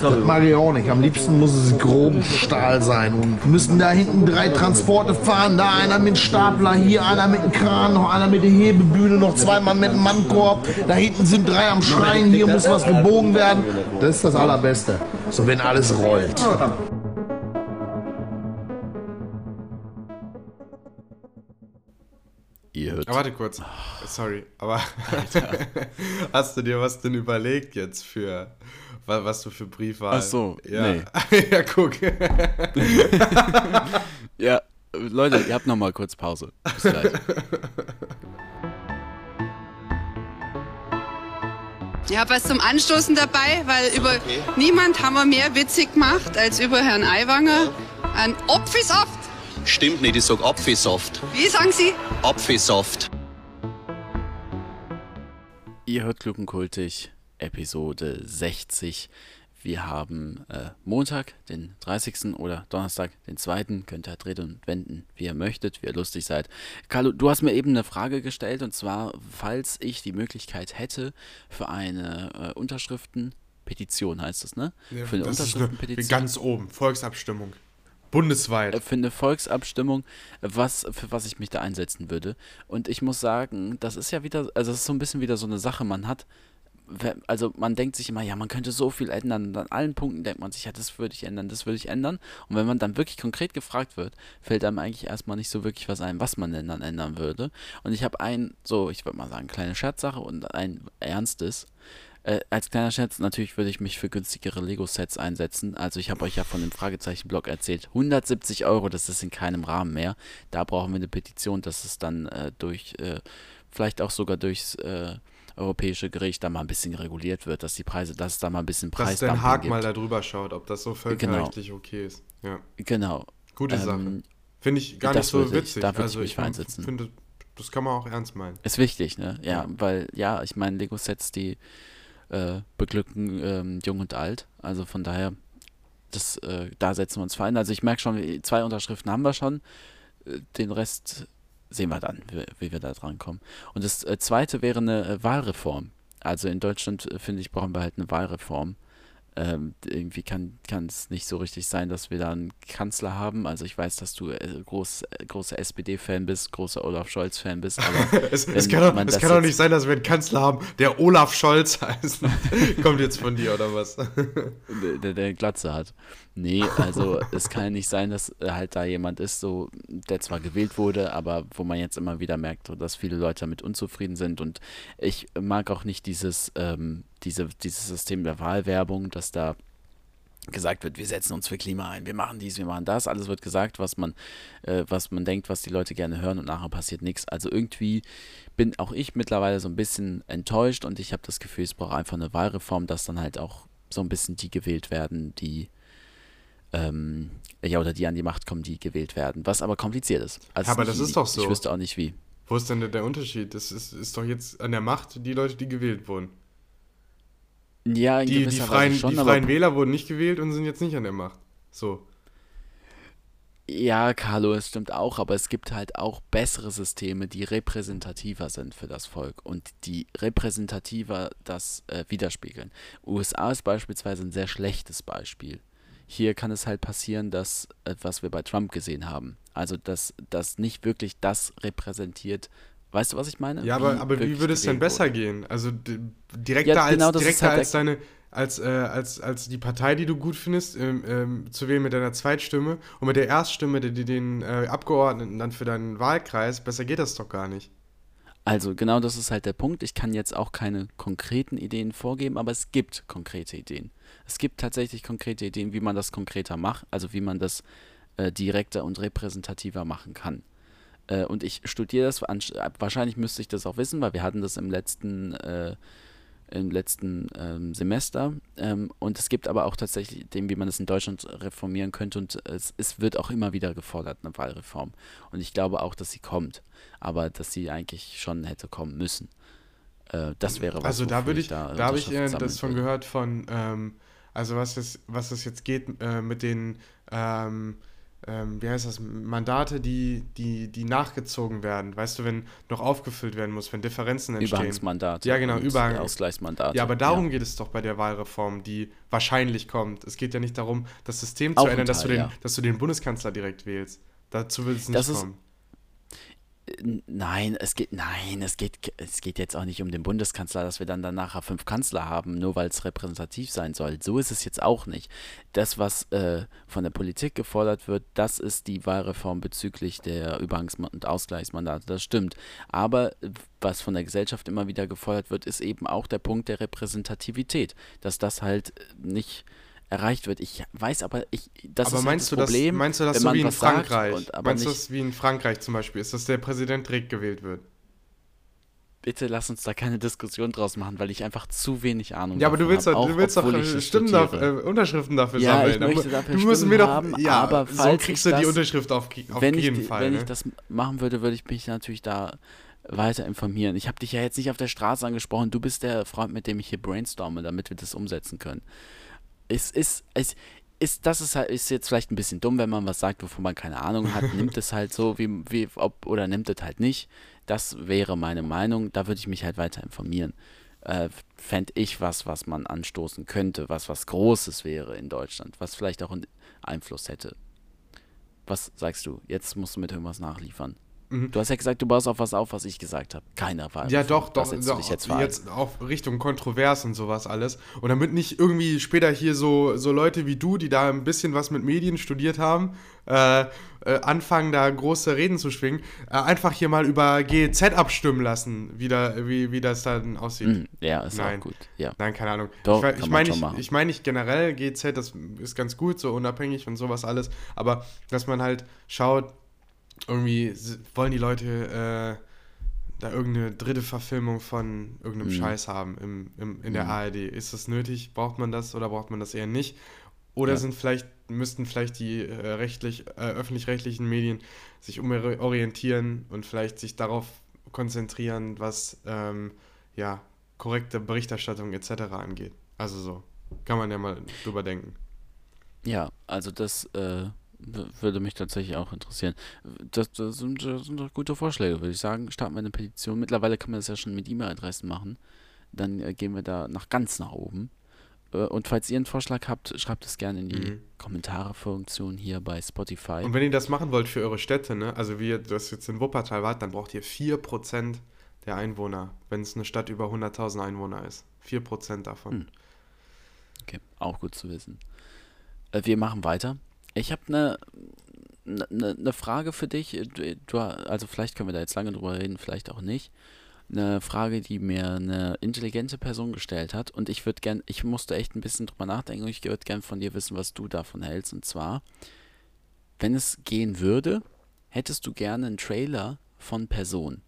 das mag ich auch nicht. Am liebsten muss es groben Stahl sein und müssen da hinten drei Transporte fahren, da einer mit Stapler, hier einer mit dem Kran, noch einer mit der Hebebühne, noch zweimal mit dem Mannkorb, da hinten sind drei am Schreien, hier muss was gebogen werden. Das ist das Allerbeste. So, wenn alles rollt. Ihr hört. Aber warte kurz. Sorry, aber hast du dir was denn überlegt jetzt für, wa- was du für Briefwahl? Ach so, ja. nee. ja, guck. Ja, Leute, ihr habt noch mal kurz Pause. Bis gleich. Ich habe was zum Anstoßen dabei, weil über niemand haben wir mehr witzig gemacht als über Herrn Aiwanger. Ein Opfisoft. Stimmt nicht, ich sag Apfelsaft. Wie sagen Sie? Apfelsaft. Ihr hört Gluckenkultig, Episode 60. Wir haben äh, Montag, den 30. oder Donnerstag, den 2. Könnt ihr drehen und wenden, wie ihr möchtet, wie ihr lustig seid. Carlo, du hast mir eben eine Frage gestellt und zwar, falls ich die Möglichkeit hätte für eine äh, Unterschriftenpetition, heißt es, ne? für eine das ist eine, Unterschriftenpetition. ganz oben. Volksabstimmung. Bundesweit. äh, für eine Volksabstimmung, was, für was ich mich da einsetzen würde. Und ich muss sagen, das ist ja wieder, also das ist so ein bisschen wieder so eine Sache, man hat, also man denkt sich immer, ja, man könnte so viel ändern. Und an allen Punkten denkt man sich, ja, das würde ich ändern, das würde ich ändern. Und wenn man dann wirklich konkret gefragt wird, fällt einem eigentlich erstmal nicht so wirklich was ein, was man denn dann ändern würde. Und ich habe ein, so, ich würde mal sagen, kleine Scherzsache und ein ernstes. Äh, als kleiner Scherz, natürlich würde ich mich für günstigere Lego-Sets einsetzen. Also ich habe euch ja von dem Fragezeichen-Blog erzählt. 170 Euro, das ist in keinem Rahmen mehr. Da brauchen wir eine Petition, dass es dann äh, durch, äh, vielleicht auch sogar durchs äh, Europäische Gericht da mal ein bisschen reguliert wird, dass die Preise, dass es da mal ein bisschen Dass Preisdumping Den Haag gibt. mal da drüber schaut, ob das so völkerrechtlich okay ist. Ja. Genau. Gute Ähm, Sache. Finde ich gar nicht so ich- witzig. da würde ich also mich für ich einsetzen. finde, das kann man auch ernst meinen. Ist wichtig, ne? Ja, Ja. weil, ja, ich meine, Lego-Sets, die äh, beglücken ähm, jung und alt. Also von daher, das, äh, da setzen wir uns fein. Also ich merke schon, zwei Unterschriften haben wir schon. Äh, Den Rest sehen wir dann, wie, wie wir da dran kommen. Und das äh, zweite wäre eine äh, Wahlreform. Also in Deutschland, äh, finde ich, brauchen wir halt eine Wahlreform. Ähm, irgendwie kann es nicht so richtig sein, dass wir da einen Kanzler haben. Also ich weiß, dass du äh, groß, äh, großer SPD-Fan bist, großer Olaf Scholz-Fan bist, aber Es, es kann, doch, es kann doch nicht sein, dass wir einen Kanzler haben, der Olaf Scholz heißt. Kommt jetzt von dir oder was? der, der Glatze hat. Nee, also es kann nicht sein, dass äh, halt da jemand ist, so, der zwar gewählt wurde, aber wo man jetzt immer wieder merkt, dass viele Leute damit unzufrieden sind. Und ich mag auch nicht dieses, ähm, diese, dieses System der Wahlwerbung, dass da gesagt wird, wir setzen uns für Klima ein, wir machen dies, wir machen das, alles wird gesagt, was man, äh, was man denkt, was die Leute gerne hören und nachher passiert nichts. Also irgendwie bin auch ich mittlerweile so ein bisschen enttäuscht und ich habe das Gefühl, es braucht einfach eine Wahlreform, dass dann halt auch so ein bisschen die gewählt werden, die ähm, ja, oder die an die Macht kommen, die gewählt werden, was aber kompliziert ist. Also aber das ist doch so. Ich wüsste auch nicht wie. Wo ist denn der, der Unterschied? Das ist, ist doch jetzt an der Macht die Leute, die gewählt wurden. Ja, in Die, die, freien, schon, die freien Wähler wurden nicht gewählt und sind jetzt nicht an der Macht. So. Ja, Carlo, es stimmt auch, aber es gibt halt auch bessere Systeme, die repräsentativer sind für das Volk und die repräsentativer das äh, widerspiegeln. USA ist beispielsweise ein sehr schlechtes Beispiel. hier kann es halt passieren, dass, äh, was wir bei Trump gesehen haben, also dass das nicht wirklich das repräsentiert, weißt du, was ich meine? Ja, aber, Wie aber wie würde es denn besser wurde. gehen? Also direkter, Ja, genau, als, direkter halt als deine, als, äh, als, als die Partei, die du gut findest, ähm, ähm, zu wählen mit deiner Zweitstimme und mit der Erststimme, die, die den äh, Abgeordneten dann für deinen Wahlkreis, besser geht das doch gar nicht. Also genau das ist halt der Punkt. Ich kann jetzt auch keine konkreten Ideen vorgeben, aber es gibt konkrete Ideen. Es gibt tatsächlich konkrete Ideen, wie man das konkreter macht, also wie man das äh, direkter und repräsentativer machen kann. Äh, und ich studiere das, äh, wahrscheinlich müsste ich das auch wissen, weil wir hatten das im letzten, äh, im letzten ähm, Semester. Ähm, und es gibt aber auch tatsächlich Ideen, wie man das in Deutschland reformieren könnte. Und es, es wird auch immer wieder gefordert, eine Wahlreform. Und ich glaube auch, dass sie kommt, aber dass sie eigentlich schon hätte kommen müssen. Äh, das wäre was. Also da würde ich, da, habe ich äh, das würde. gehört von, ähm, also was es, was es jetzt geht äh, mit den, ähm, ähm, wie heißt das, Mandate, die, die, die nachgezogen werden. Weißt du, wenn noch aufgefüllt werden muss, wenn Differenzen entstehen. Überhangsmandate. Ja, genau, Überhang. Ausgleichsmandate. Ja, aber darum geht es doch bei der Wahlreform, die wahrscheinlich kommt. Es geht ja nicht darum, das System zu ändern, dass, du den, ja. dass du den Bundeskanzler direkt wählst. Dazu will es nicht Das ist- kommen. N- Nein, es geht, nein, es geht, es geht jetzt auch nicht um den Bundeskanzler, dass wir dann nachher fünf Kanzler haben, nur weil es repräsentativ sein soll. So ist es jetzt auch nicht. Das, was äh, von der Politik gefordert wird, das ist die Wahlreform bezüglich der Überhangs- und Ausgleichsmandate. Das stimmt. Aber was von der Gesellschaft immer wieder gefordert wird, ist eben auch der Punkt der Repräsentativität, dass das halt nicht erreicht wird. Ich weiß aber, ich, das aber ist meinst halt du das Problem, das, meinst du das so wie in Frankreich? und meinst du das wie in Frankreich zum Beispiel? Ist, dass der Präsident direkt gewählt wird? bitte lass uns da keine Diskussion draus machen, weil ich einfach zu wenig Ahnung Ja, aber du willst hab, doch, du auch willst doch ich äh, Stimmen dafür, studiere. äh, Unterschriften dafür Ja, ich sammeln. möchte dafür du musst mir doch, haben, ja, aber so falls kriegst ich du die das- Unterschrift auf, auf wenn jeden ich, Fall. Wenn ne? ich das machen würde, würde ich mich natürlich da weiter informieren. Ich habe dich ja jetzt nicht auf der Straße angesprochen. Du bist der Freund, mit dem ich hier brainstorme, damit wir das umsetzen können. Es ist, es ist, das ist halt, ist jetzt vielleicht ein bisschen dumm, wenn man was sagt, wovon man keine Ahnung hat. nimmt es halt so, wie, wie, ob, oder nimmt es halt nicht. Das wäre meine Meinung. Da würde ich mich halt weiter informieren. Äh, Fände ich was, was man anstoßen könnte, was was Großes wäre in Deutschland, was vielleicht auch einen Einfluss hätte. Was sagst du? Jetzt musst du mit irgendwas nachliefern. Mhm. Du hast ja gesagt, du baust auf was auf, was ich gesagt habe. Keiner war. Ja, doch, doch, setzt du doch jetzt, jetzt auf Richtung Kontrovers und sowas alles. Und damit nicht irgendwie später hier so, so Leute wie du, die da ein bisschen was mit Medien studiert haben, äh, äh, anfangen, da große Reden zu schwingen, äh, einfach hier mal über GEZ abstimmen lassen, wie, da, wie, wie das dann aussieht. Mm, ja, ist Nein. auch gut. Ja. Nein, keine Ahnung. Doch, ich ich meine nicht, ich mein nicht generell GZ, das ist ganz gut, so unabhängig und sowas alles, aber dass man halt schaut, irgendwie wollen die Leute äh, da irgendeine dritte Verfilmung von irgendeinem Mhm. Scheiß haben im, im, in der Mhm. ARD. Ist das nötig? Braucht man das oder braucht man das eher nicht? Oder Ja. sind vielleicht, müssten vielleicht die äh, rechtlich, äh, öffentlich-rechtlichen Medien sich umorientieren und vielleicht sich darauf konzentrieren, was ähm, ja, korrekte Berichterstattung etc. angeht. Also so. Kann man ja mal drüber denken. Ja, also das äh, würde mich tatsächlich auch interessieren. Das, das, sind, das sind doch gute Vorschläge, würde ich sagen. Starten wir eine Petition. Mittlerweile kann man das ja schon mit E-Mail-Adressen machen. Dann äh, gehen wir da nach ganz nach oben. Äh, und falls ihr einen Vorschlag habt, schreibt es gerne in die Mhm. Kommentare-Funktion hier bei Spotify. Und wenn ihr das machen wollt für eure Städte, ne, also wie ihr das jetzt in Wuppertal wart, dann braucht ihr 4% der Einwohner, wenn es eine Stadt über 100.000 Einwohner ist. 4% davon. Hm. Okay, auch gut zu wissen. Äh, wir machen weiter. Ich habe eine ne, ne Frage für dich. Du, also vielleicht können wir da jetzt lange drüber reden, vielleicht auch nicht. Eine Frage, die mir eine intelligente Person gestellt hat und ich würde gern, ich musste echt ein bisschen drüber nachdenken und ich würde gern von dir wissen, was du davon hältst. Und zwar, wenn es gehen würde, hättest du gerne einen Trailer von Person.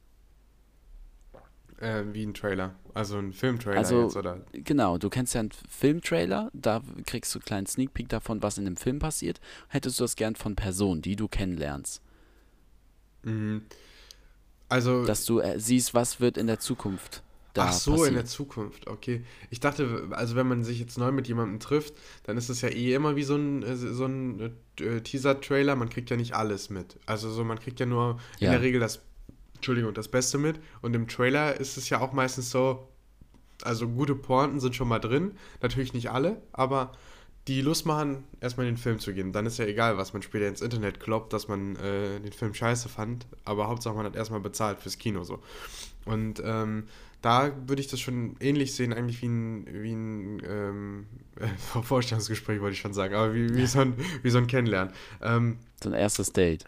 Äh, wie ein Trailer. Also ein Filmtrailer Also, jetzt, oder? Genau, du kennst ja einen Filmtrailer, da kriegst du einen kleinen Sneak Peek davon, was in dem Film passiert. Hättest du das gern von Personen, die du kennenlernst? Mhm. Also. Dass du äh, siehst, was wird in der Zukunft da Ach so, passieren. in der Zukunft, okay. Ich dachte, also wenn man sich jetzt neu mit jemandem trifft, dann ist es ja eh immer wie so ein, äh, so ein äh, Teaser-Trailer, man kriegt ja nicht alles mit. Also so, man kriegt ja nur in Ja. der Regel das, Entschuldigung, das Beste mit. Und im Trailer ist es ja auch meistens so, also gute Pointen sind schon mal drin, natürlich nicht alle, aber die Lust machen, erstmal in den Film zu gehen. Dann ist ja egal, was man später ins Internet kloppt, dass man äh, den Film scheiße fand. Aber Hauptsache, man hat erstmal bezahlt fürs Kino so. Und ähm, da würde ich das schon ähnlich sehen, eigentlich wie ein, wie ein ähm, äh, Vorstellungsgespräch, wollte ich schon sagen, aber wie, wie, so, ein, wie so ein Kennenlernen. Ähm, so ein erstes Date.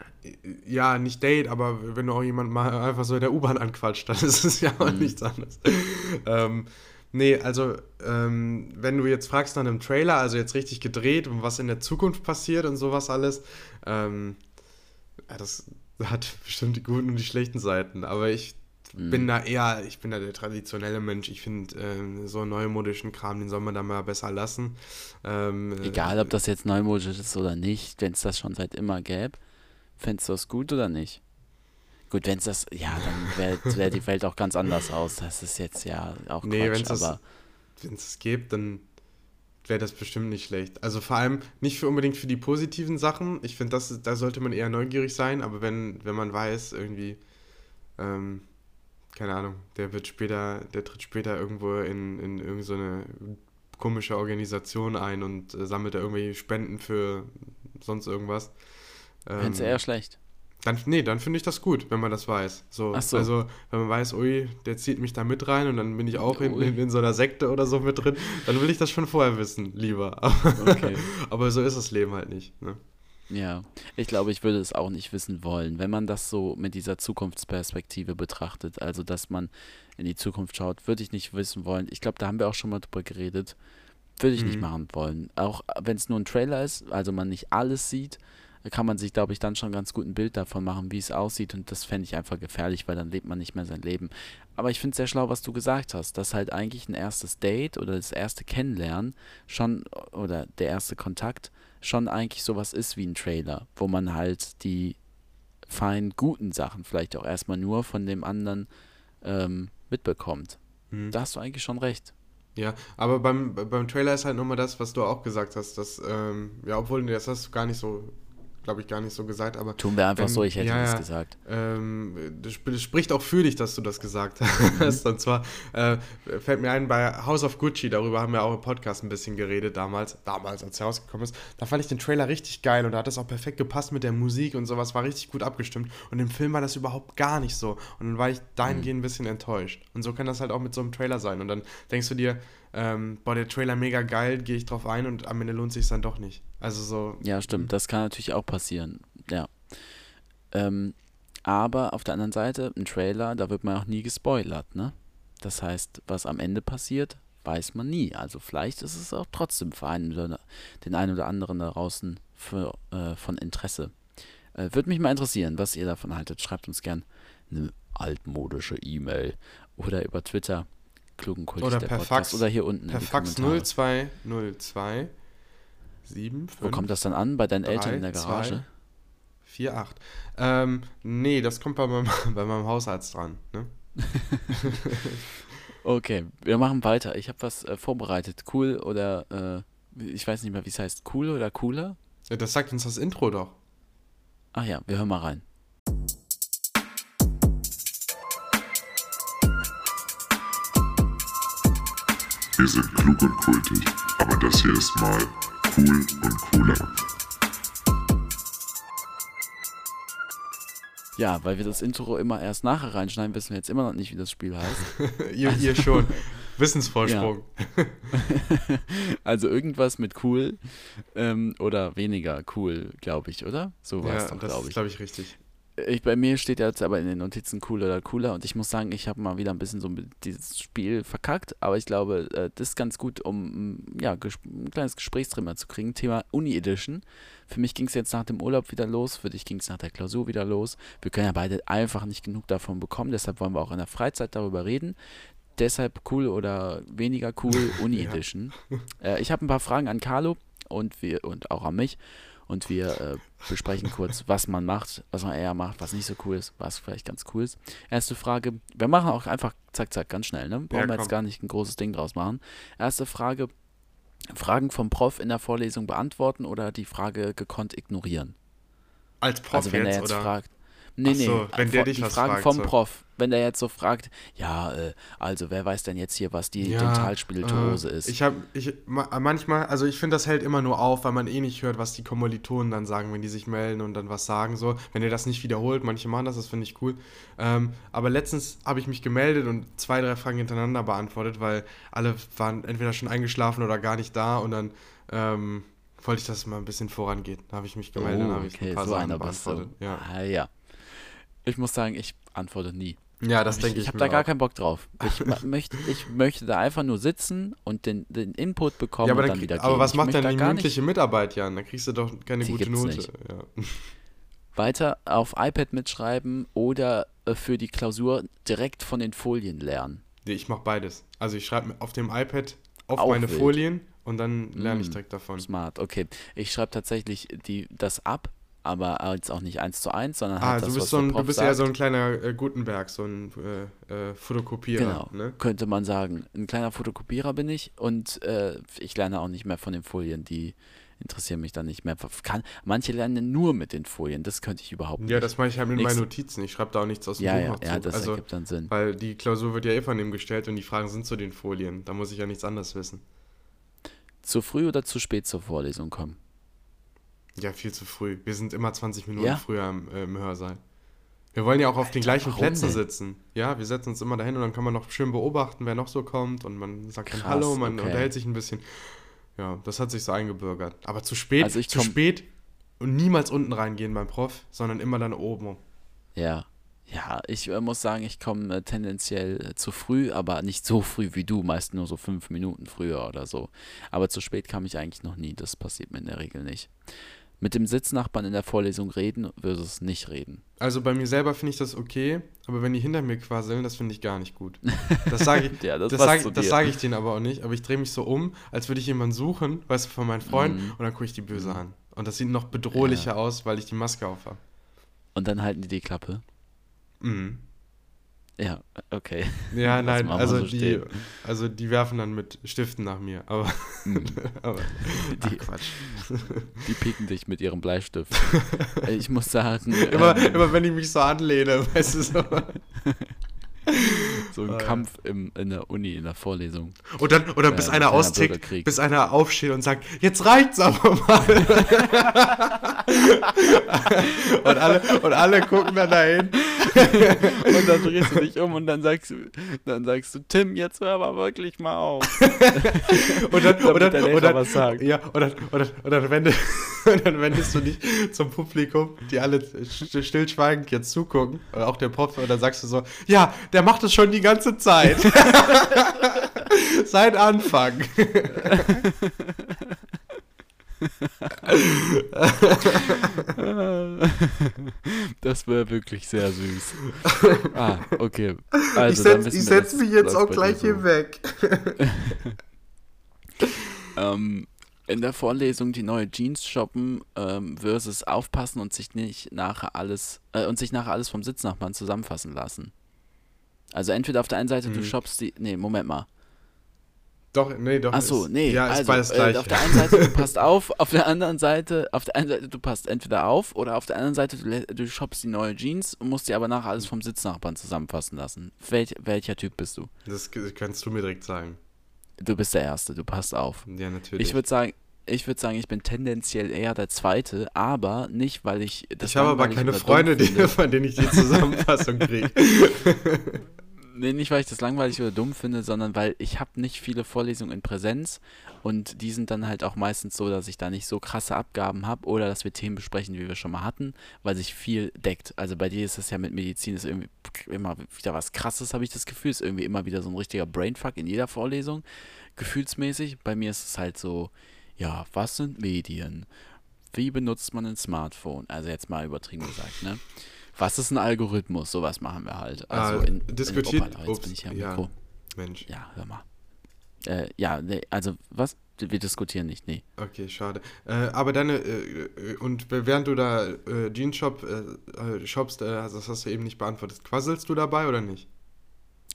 Ja, nicht Date, aber wenn du auch jemand mal einfach so in der U-Bahn anquatscht, dann ist es ja auch mhm. nichts anderes. ähm, nee, also ähm, wenn du jetzt fragst nach einem Trailer, also jetzt richtig gedreht und was in der Zukunft passiert und sowas alles, ähm, ja, das hat bestimmt die guten und die schlechten Seiten, aber ich mhm. bin da eher, ich bin da der traditionelle Mensch. Ich finde, äh, so neumodischen Kram, den soll man da mal besser lassen. Ähm, Egal, ob das jetzt neumodisch ist oder nicht, wenn es das schon seit immer gäbe, fändest du das gut oder nicht? Gut, wenn es das, ja, dann wäre wär die Welt auch ganz anders aus. Das ist jetzt ja auch nee, Quatsch, aber... Wenn es es gibt, dann wäre das bestimmt nicht schlecht. Also vor allem nicht für unbedingt für die positiven Sachen. Ich finde, da sollte man eher neugierig sein, aber wenn, wenn man weiß, irgendwie, ähm, keine Ahnung, der wird später, der tritt später irgendwo in, in irgendeine so komische Organisation ein und äh, sammelt da irgendwie Spenden für sonst irgendwas. Ähm, Findest du eher schlecht? Dann, nee, dann finde ich das gut, wenn man das weiß. So, so, Also, wenn man weiß, ui, der zieht mich da mit rein und dann bin ich auch in, in, in, so einer Sekte oder so mit drin, dann will ich das schon vorher wissen, lieber. Okay. Aber so ist das Leben halt nicht. Ne? Ja, ich glaube, ich würde es auch nicht wissen wollen, wenn man das so mit dieser Zukunftsperspektive betrachtet, also dass man in die Zukunft schaut, würde ich nicht wissen wollen. Ich glaube, da haben wir auch schon mal drüber geredet. Würde ich mhm. nicht machen wollen. Auch wenn es nur ein Trailer ist, also man nicht alles sieht, kann man sich, glaube ich, dann schon ganz gut ein Bild davon machen, wie es aussieht. Und das fände ich einfach gefährlich, weil dann lebt man nicht mehr sein Leben. Aber ich finde es sehr schlau, was du gesagt hast, dass halt eigentlich ein erstes Date oder das erste Kennenlernen schon, oder der erste Kontakt schon eigentlich sowas ist wie ein Trailer, wo man halt die fein guten Sachen vielleicht auch erstmal nur von dem anderen ähm, mitbekommt. Mhm. Da hast du eigentlich schon recht. Ja, aber beim, beim Trailer ist halt nochmal das, was du auch gesagt hast, dass, ähm, ja, obwohl das hast du gar nicht so glaube ich, gar nicht so gesagt, aber. Tun wir einfach wenn, so, ich hätte ja, das gesagt. Ähm, das spricht auch für dich, dass du das gesagt hast. Mhm. Und zwar äh, fällt mir ein, bei House of Gucci, darüber haben wir auch im Podcast ein bisschen geredet damals, damals, als er rausgekommen ist. Da fand ich den Trailer richtig geil und da hat es auch perfekt gepasst mit der Musik und sowas, war richtig gut abgestimmt. Und im Film war das überhaupt gar nicht so. Und dann war ich dahingehend mhm. ein bisschen enttäuscht. Und so kann das halt auch mit so einem Trailer sein. Und dann denkst du dir, ähm, boah, der Trailer mega geil, gehe ich drauf ein und am Ende lohnt sich dann doch nicht. Also so. Ja, stimmt, das kann natürlich auch passieren. Ja. Ähm, aber auf der anderen Seite, ein Trailer, da wird man auch nie gespoilert, ne? Das heißt, was am Ende passiert, weiß man nie. Also vielleicht ist es auch trotzdem für einen oder den einen oder anderen da draußen für, äh, von Interesse. Äh, Würde mich mal interessieren, was ihr davon haltet. Schreibt uns gern eine altmodische E-Mail oder über Twitter klugen Kult oder per Fax oder hier unten per Fax 0202 7 Wo kommt das dann an? Bei deinen 3, Eltern in der Garage? 4 8. Ähm, nee, das kommt bei meinem, bei meinem Hausarzt dran, ne? okay, wir machen weiter. Ich habe was äh, vorbereitet. Cool oder äh, ich weiß nicht mehr, wie es heißt. Cool oder cooler? Ja, das sagt uns das Intro doch. Ach ja, wir hören mal rein. Wir sind klug und kultig, aber das hier ist mal cool und cooler. Ja, weil wir das Intro immer erst nachher reinschneiden, wissen wir jetzt immer noch nicht, wie das Spiel heißt. ihr, also, ihr schon. Wissensvorsprung. also irgendwas mit cool ähm, oder weniger cool, glaube ich, oder? So war es ja, doch, glaube ich. glaube ich, richtig ich, bei mir steht jetzt aber in den Notizen cooler oder cooler und ich muss sagen, ich habe mal wieder ein bisschen so dieses Spiel verkackt, aber ich glaube, äh, das ist ganz gut, um ja, ein kleines Gesprächstrimmer zu kriegen. Thema Uni Edition. Für mich ging es jetzt nach dem Urlaub wieder los, für dich ging es nach der Klausur wieder los. Wir können ja beide einfach nicht genug davon bekommen, deshalb wollen wir auch in der Freizeit darüber reden. Deshalb cool oder weniger cool Uni Edition. äh, ich habe ein paar Fragen an Carlo und, wir, und auch an mich und wir äh, besprechen kurz, was man macht, was man eher macht, was nicht so cool ist, was vielleicht ganz cool ist. Erste Frage, wir machen auch einfach zack, zack, ganz schnell, ne? Brauchen ja, wir jetzt gar nicht ein großes Ding draus machen. Erste Frage, Fragen vom Prof in der Vorlesung beantworten oder die Frage gekonnt ignorieren? Als Prof also wenn er jetzt oder? fragt, Nee, so, nee, wenn der vor- dich die Fragen fragt, vom so. Prof. Wenn der jetzt so fragt, ja, äh, also wer weiß denn jetzt hier, was die Dentalspirituose äh, ist? Ich habe, ich, ma, manchmal, also ich finde, das hält immer nur auf, weil man eh nicht hört, was die Kommilitonen dann sagen, wenn die sich melden und dann was sagen, so. Wenn ihr das nicht wiederholt, manche machen das, das finde ich cool. Ähm, aber letztens habe ich mich gemeldet und zwei, drei Fragen hintereinander beantwortet, weil alle waren entweder schon eingeschlafen oder gar nicht da und dann, ähm, wollte ich, dass es mal ein bisschen vorangeht. Da habe ich mich gemeldet, dann habe ich Oh, okay, ein paar so Sachen beantwortet. Ja. Ah, ja. Ich muss sagen, ich antworte nie. Ja, das denke ich ich habe da gar auch. keinen Bock drauf. Ich, möchte, ich möchte da einfach nur sitzen und den, den Input bekommen Ja, aber, und dann, dann wieder aber gehen. was Ich macht denn die mündliche Mitarbeit, Jan? Da kriegst du doch keine Die gute Note. Ja. Weiter auf iPad mitschreiben oder äh, für die Klausur direkt von den Folien lernen. Nee, ich mache beides. Also ich schreibe auf dem iPad auf Auch meine wild. Folien und dann lerne ich Mm, direkt davon. Smart, okay. Ich schreibe tatsächlich die, das ab, aber jetzt auch nicht eins zu eins, sondern Ah, halt du das, bist, was so ein, du bist eher so sagt. ein kleiner äh, Gutenberg, so ein äh, äh, Fotokopierer. Genau, Ne? könnte man sagen. Ein kleiner Fotokopierer bin ich und äh, ich lerne auch nicht mehr von den Folien, die interessieren mich dann nicht mehr. Kann, manche lernen nur mit den Folien, das könnte ich überhaupt nicht. Ja, das mache ich halt mit Nix- meinen Notizen. Ich schreibe da auch nichts aus dem Ja, Buch ja, noch ja, zu. das also, ergibt dann Sinn. Weil die Klausur wird ja eh von dem gestellt und die Fragen sind zu den Folien. Da muss ich ja nichts anderes wissen. Zu früh oder zu spät zur Vorlesung kommen? Ja, viel zu früh. Wir sind immer 20 Minuten Ja? früher im, äh, im Hörsaal. Wir wollen ja auch auf den gleichen Plätzen denn? sitzen. Ja, wir setzen uns immer dahin und dann kann man noch schön beobachten, wer noch so kommt und man sagt dann Krass, Hallo, man okay. unterhält sich ein bisschen. Ja, das hat sich so eingebürgert. Aber zu spät, Also zu spät und niemals unten reingehen beim Prof, sondern immer dann oben. Ja. Ja, ich äh, muss sagen, ich komme äh, tendenziell äh, zu früh, aber nicht so früh wie du, meist nur so fünf Minuten früher oder so. Aber zu spät kam ich eigentlich noch nie, das passiert mir in der Regel nicht. Mit dem Sitznachbarn in der Vorlesung reden versus nicht reden. Also bei mir selber finde ich das okay, aber wenn die hinter mir quasseln, das finde ich gar nicht gut. Das sage ich, Ja, das das sage sag ich denen aber auch nicht, aber ich drehe mich so um, als würde ich jemanden suchen, weißt du, von meinen Freunden, Mhm. und dann gucke ich die böse an. Und das sieht noch bedrohlicher aus, weil ich die Maske auf habe. Und dann halten die die Klappe. Mhm. Ja, okay. Ja, nein, also so die, stehen. also die werfen dann mit Stiften nach mir, aber, aber Die, Quatsch. die pieken dich mit ihrem Bleistift. Ich muss sagen, immer, ähm, immer wenn ich mich so anlehne, weißt du so. So ein Ah. Kampf im, in der Uni, in der Vorlesung. Und dann, oder bis Äh, einer austickt, bis einer aufsteht und sagt, jetzt reicht's aber mal. und, alle, und alle gucken dann dahin. Und dann drehst du dich um und dann sagst du, dann sagst du, Tim, jetzt hör aber wirklich mal auf. Und dann, und dann, und dann. Ja, und dann, und dann, und dann, wende, und dann wendest du dich zum Publikum, die alle st- stillschweigend jetzt zugucken, oder auch der Prof, und dann sagst du so, ja, der macht das schon die ganze Zeit. Seit Anfang. Das wäre wirklich sehr süß. Ah, okay. Also, ich dann setz, mich jetzt auch gleich so. hier weg. Ähm, in der Vorlesung die neue Jeans shoppen ähm, versus aufpassen und sich nicht nachher alles äh, und sich nachher alles vom Sitznachbarn zusammenfassen lassen. Also entweder auf der einen Seite du Mhm. shoppst die. Nee, Moment mal. Doch, nee, doch. Achso, ist- nee, Ja, ist also beides äh, gleich. auf der einen Seite du passt auf, auf der anderen Seite, auf der einen Seite du passt entweder auf oder auf der anderen Seite du, du shoppst die neue Jeans und musst dir aber nachher alles vom Sitznachbarn zusammenfassen lassen. Welch, welcher Typ bist du? Das kannst du mir direkt sagen. Du bist der Erste, du passt auf. Ja, natürlich. Ich würde sagen, ich würde sagen, ich bin tendenziell eher der Zweite, aber nicht, weil ich das ich habe aber keine Freunde, die, von denen ich die Zusammenfassung kriege. Nee, nicht, weil ich das langweilig oder dumm finde, sondern weil ich habe nicht viele Vorlesungen in Präsenz und die sind dann halt auch meistens so, dass ich da nicht so krasse Abgaben habe oder dass wir Themen besprechen, wie wir schon mal hatten, weil sich viel deckt. Also bei dir ist es ja mit Medizin ist irgendwie immer wieder was krasses, habe ich das Gefühl. Ist irgendwie immer wieder so ein richtiger Brainfuck in jeder Vorlesung, gefühlsmäßig. Bei mir ist es halt so, ja, was sind Medien? Wie benutzt man ein Smartphone? Also jetzt mal übertrieben gesagt, ne? Was ist ein Algorithmus? Sowas machen wir halt. Also Ah, in, diskutiert- In, ups, bin ich ja. Mikro. Mensch. Ja, hör mal. Äh, ja, nee, also was? Wir diskutieren nicht, nee. Okay, schade. Äh, aber deine, äh, und während du da äh, Jeans-Shop äh, äh, shoppst, äh, also das hast du eben nicht beantwortet, quasselst du dabei oder nicht?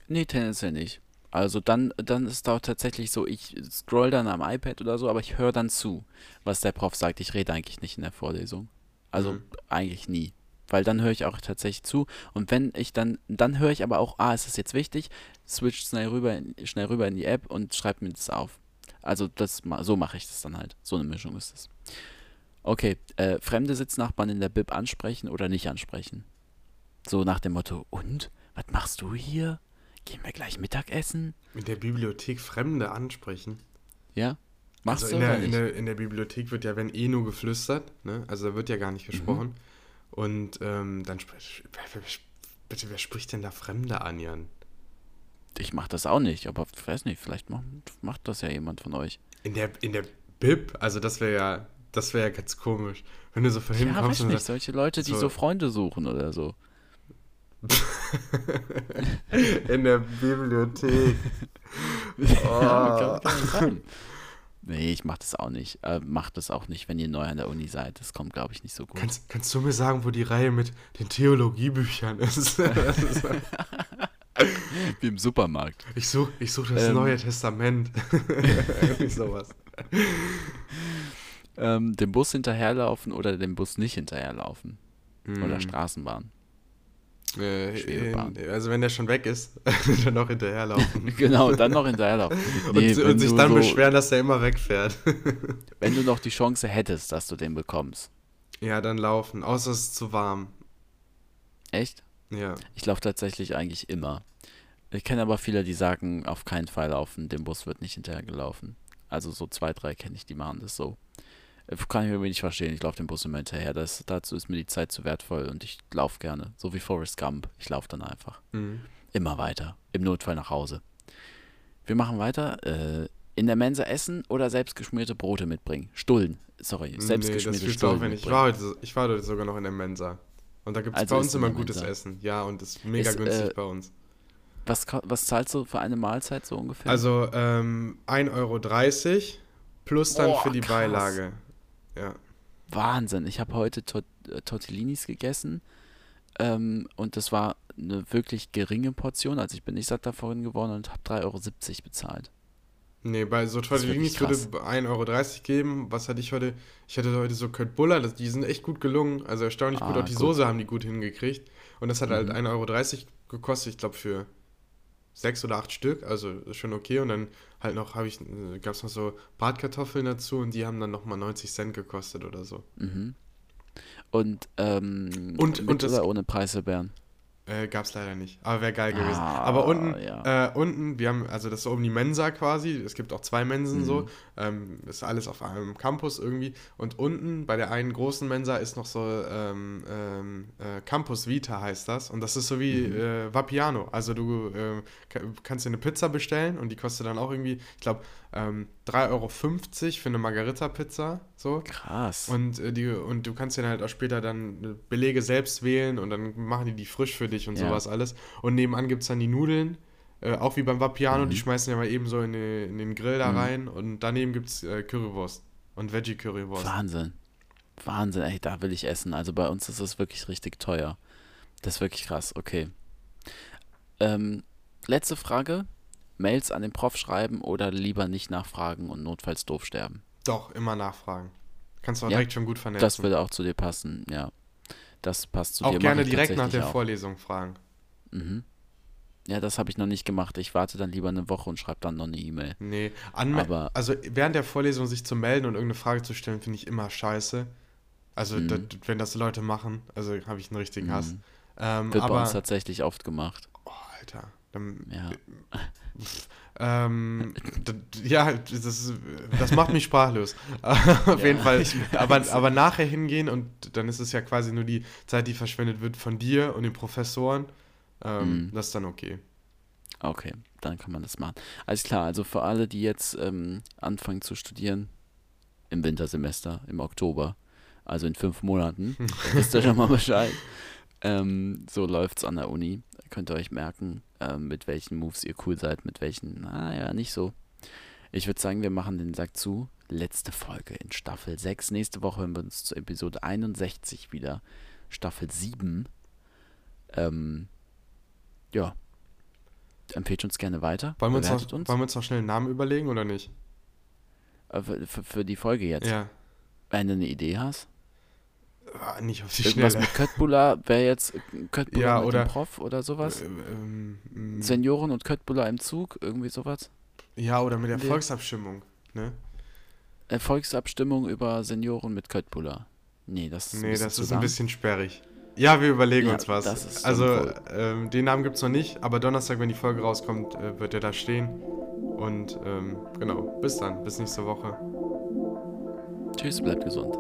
Nee, tendenziell nicht. Also dann, dann ist doch tatsächlich so, ich scroll dann am iPad oder so, aber ich höre dann zu, was der Prof sagt. Ich rede eigentlich nicht in der Vorlesung. Also Mhm. eigentlich nie. Weil dann höre ich auch tatsächlich zu. Und wenn ich dann, dann höre ich aber auch, ah, es ist jetzt wichtig, switch schnell rüber, in, schnell rüber in die App und schreibe mir das auf. Also das, so mache ich das dann halt. So eine Mischung ist es. Okay, äh, fremde Sitznachbarn in der Bib ansprechen oder nicht ansprechen? So nach dem Motto, und? Was machst du hier? Gehen wir gleich Mittagessen? In der Bibliothek Fremde ansprechen. Ja? Machst also du in der, in, der, in der Bibliothek wird ja, wenn eh nur geflüstert, ne? Also da wird ja gar nicht Mhm. Und ähm, dann spricht. Bitte, wer spricht denn da Fremde an, Jan? Ich mach das auch nicht, aber ich weiß nicht, vielleicht macht, macht das ja jemand von euch. In der, in der Bib, also das wäre ja, das wäre ja ganz komisch. Wenn du so von hinten Ja, kommst weiß und nicht, sagst, solche Leute, die so- so Freunde suchen oder so. in der Bibliothek. Ja, kann, kann. Nee, ich mach das auch nicht. Äh, macht das auch nicht, wenn ihr neu an der Uni seid. Das kommt, glaube ich, nicht so gut. Kannst, kannst du mir sagen, wo die Reihe mit den Theologiebüchern ist? Wie im Supermarkt. ich suche ich such das Ähm. Neue Testament. Sowas. Ähm, dem Bus hinterherlaufen oder dem Bus nicht hinterherlaufen. Oder Mm. Straßenbahn. Äh, in- also wenn der schon weg ist, dann noch hinterherlaufen. genau, dann noch hinterherlaufen. Nee, und, und sich dann so, beschweren, dass der immer wegfährt. Wenn du noch die Chance hättest, dass du den bekommst. ja, dann laufen. Außer es ist zu warm. Echt? Ja. Ich laufe tatsächlich eigentlich immer. Ich kenne aber viele, die sagen, auf keinen Fall laufen, dem Bus wird nicht hinterhergelaufen. Also so zwei, drei kenne ich, die machen das so. Äh, Kann ich irgendwie nicht verstehen, ich laufe dem Bus immer hinterher. Das, dazu ist mir die Zeit zu wertvoll und ich laufe gerne. So wie Forrest Gump. Ich laufe dann einfach. Mhm. Immer weiter. Im Notfall nach Hause. Wir machen weiter. Äh, in der Mensa essen oder selbstgeschmierte Brote mitbringen. Stullen. Sorry, Nee, selbstgeschmierte zu Stullen. Ich war, heute, ich war heute sogar noch in der Mensa. Und da gibt es Also bei uns immer gutes Mensa. Essen. Ja, und das ist mega Ist, günstig äh, bei uns. Was, was zahlst du für eine Mahlzeit so ungefähr? Also ähm, 1,30 Euro plus dann Boah, für die krass. Beilage. Ja. Wahnsinn. Ich habe heute Tor äh, Tortellinis gegessen ähm, und das war eine wirklich geringe Portion. Also ich bin nicht satt davon geworden und habe 3,70 Euro bezahlt. Nee, bei so Tortellinis würde krass. 1,30 Euro geben. Was hatte ich heute? Ich hatte heute so Kurt Buller, die sind echt gut gelungen. Also erstaunlich gut. Ah, Auch die gut. Soße haben die gut hingekriegt. Und das hat halt Mhm. 1,30 Euro gekostet, ich glaube für sechs oder acht Stück. Also schon okay. Und dann halt noch, habe ich, gab es noch so Bratkartoffeln dazu und die haben dann nochmal 90 Cent gekostet oder so. Mhm. Und, ähm, Und- mit und das- oder ohne Preiselbeeren? Äh, gab's leider nicht. Aber wäre geil gewesen. Ah, Aber unten, ja. äh, unten, wir haben, also das ist oben die Mensa quasi. Es gibt auch zwei Mensen Mhm. so. Ähm, ist alles auf einem Campus irgendwie. Und unten bei der einen großen Mensa ist noch so ähm, ähm, äh, Campus Vita heißt das. Und das ist so wie Mhm. äh, Vapiano. Also du äh, ka- kannst dir eine Pizza bestellen und die kostet dann auch irgendwie, ich glaube, ähm, 3,50 Euro für eine Margarita-Pizza. So. Krass. Und, äh, die, und du kannst dir dann halt auch später dann äh, Belege selbst wählen und dann machen die die frisch für dich und Ja. sowas alles. Und nebenan gibt es dann die Nudeln, äh, auch wie beim Vapiano, Mhm. die schmeißen ja mal eben so in, den- in den Grill da Mhm. rein und daneben gibt es äh, Currywurst und Veggie-Currywurst. Wahnsinn. Wahnsinn, ey, da will ich essen. Also bei uns ist es wirklich richtig teuer. Das ist wirklich krass, okay. Ähm, letzte Frage. Mails an den Prof schreiben oder lieber nicht nachfragen und notfalls doof sterben? Doch, immer nachfragen. Kannst du auch Ja, direkt schon gut vernetzen. Das würde auch zu dir passen, ja. Das passt zu auch dir. mach gerne direkt nach der auch. Vorlesung fragen. Mhm. Ja, das habe ich noch nicht gemacht. Ich warte dann lieber eine Woche und schreibe dann noch eine E-Mail. Nee, anme Aber- also während der Vorlesung sich zu melden und irgendeine Frage zu stellen, finde ich immer scheiße. Also, Mhm. das, wenn das Leute machen, also habe ich einen richtigen Hass. Mhm. Ähm, Wird aber, bei uns tatsächlich oft gemacht. Alter. Dann, Ja. ähm, d- ja, das, das macht mich sprachlos. Auf jeden Fall. Aber, aber nachher hingehen und dann ist es ja quasi nur die Zeit, die verschwendet wird von dir und den Professoren. Ähm, Mhm. Das ist dann okay. Okay, dann kann man das machen. Alles klar, also für alle, die jetzt ähm, anfangen zu studieren, im Wintersemester, im Oktober, also in fünf Monaten, wisst ihr schon mal Bescheid. Ähm, so läuft's an der Uni. Könnt ihr euch merken, ähm, mit welchen Moves ihr cool seid, mit welchen, naja, nicht so. Ich würde sagen, wir machen den Sack zu. Letzte Folge in Staffel 6. Nächste Woche hören wir uns zur Episode 61 wieder. Staffel 7. Ähm, ja. Empfehlt uns gerne weiter. Wollen wir, uns noch, uns. wollen wir uns noch schnell einen Namen überlegen oder nicht? Äh, für, für, für die Folge jetzt. Ja. Wenn du eine Idee hast. Ah, nicht auf die Irgendwas Schnelle. mit Köttbullar wäre jetzt Köttbullar Ja, mit oder- dem Prof oder sowas. Ähm, ähm, Senioren und Köttbullar im Zug, irgendwie sowas. ja, oder mit der Nee. Volksabstimmung. Ne? Erfolgsabstimmung über Senioren mit Köttbullar. Nee, das ist Nee, bisschen das zu ist ein bisschen sperrig. Ja, wir überlegen Ja, uns was. also, ähm, den Namen gibt es noch nicht, aber Donnerstag, wenn die Folge rauskommt, äh, wird er da stehen. Und ähm, genau, bis dann, bis nächste Woche. Tschüss, bleibt gesund.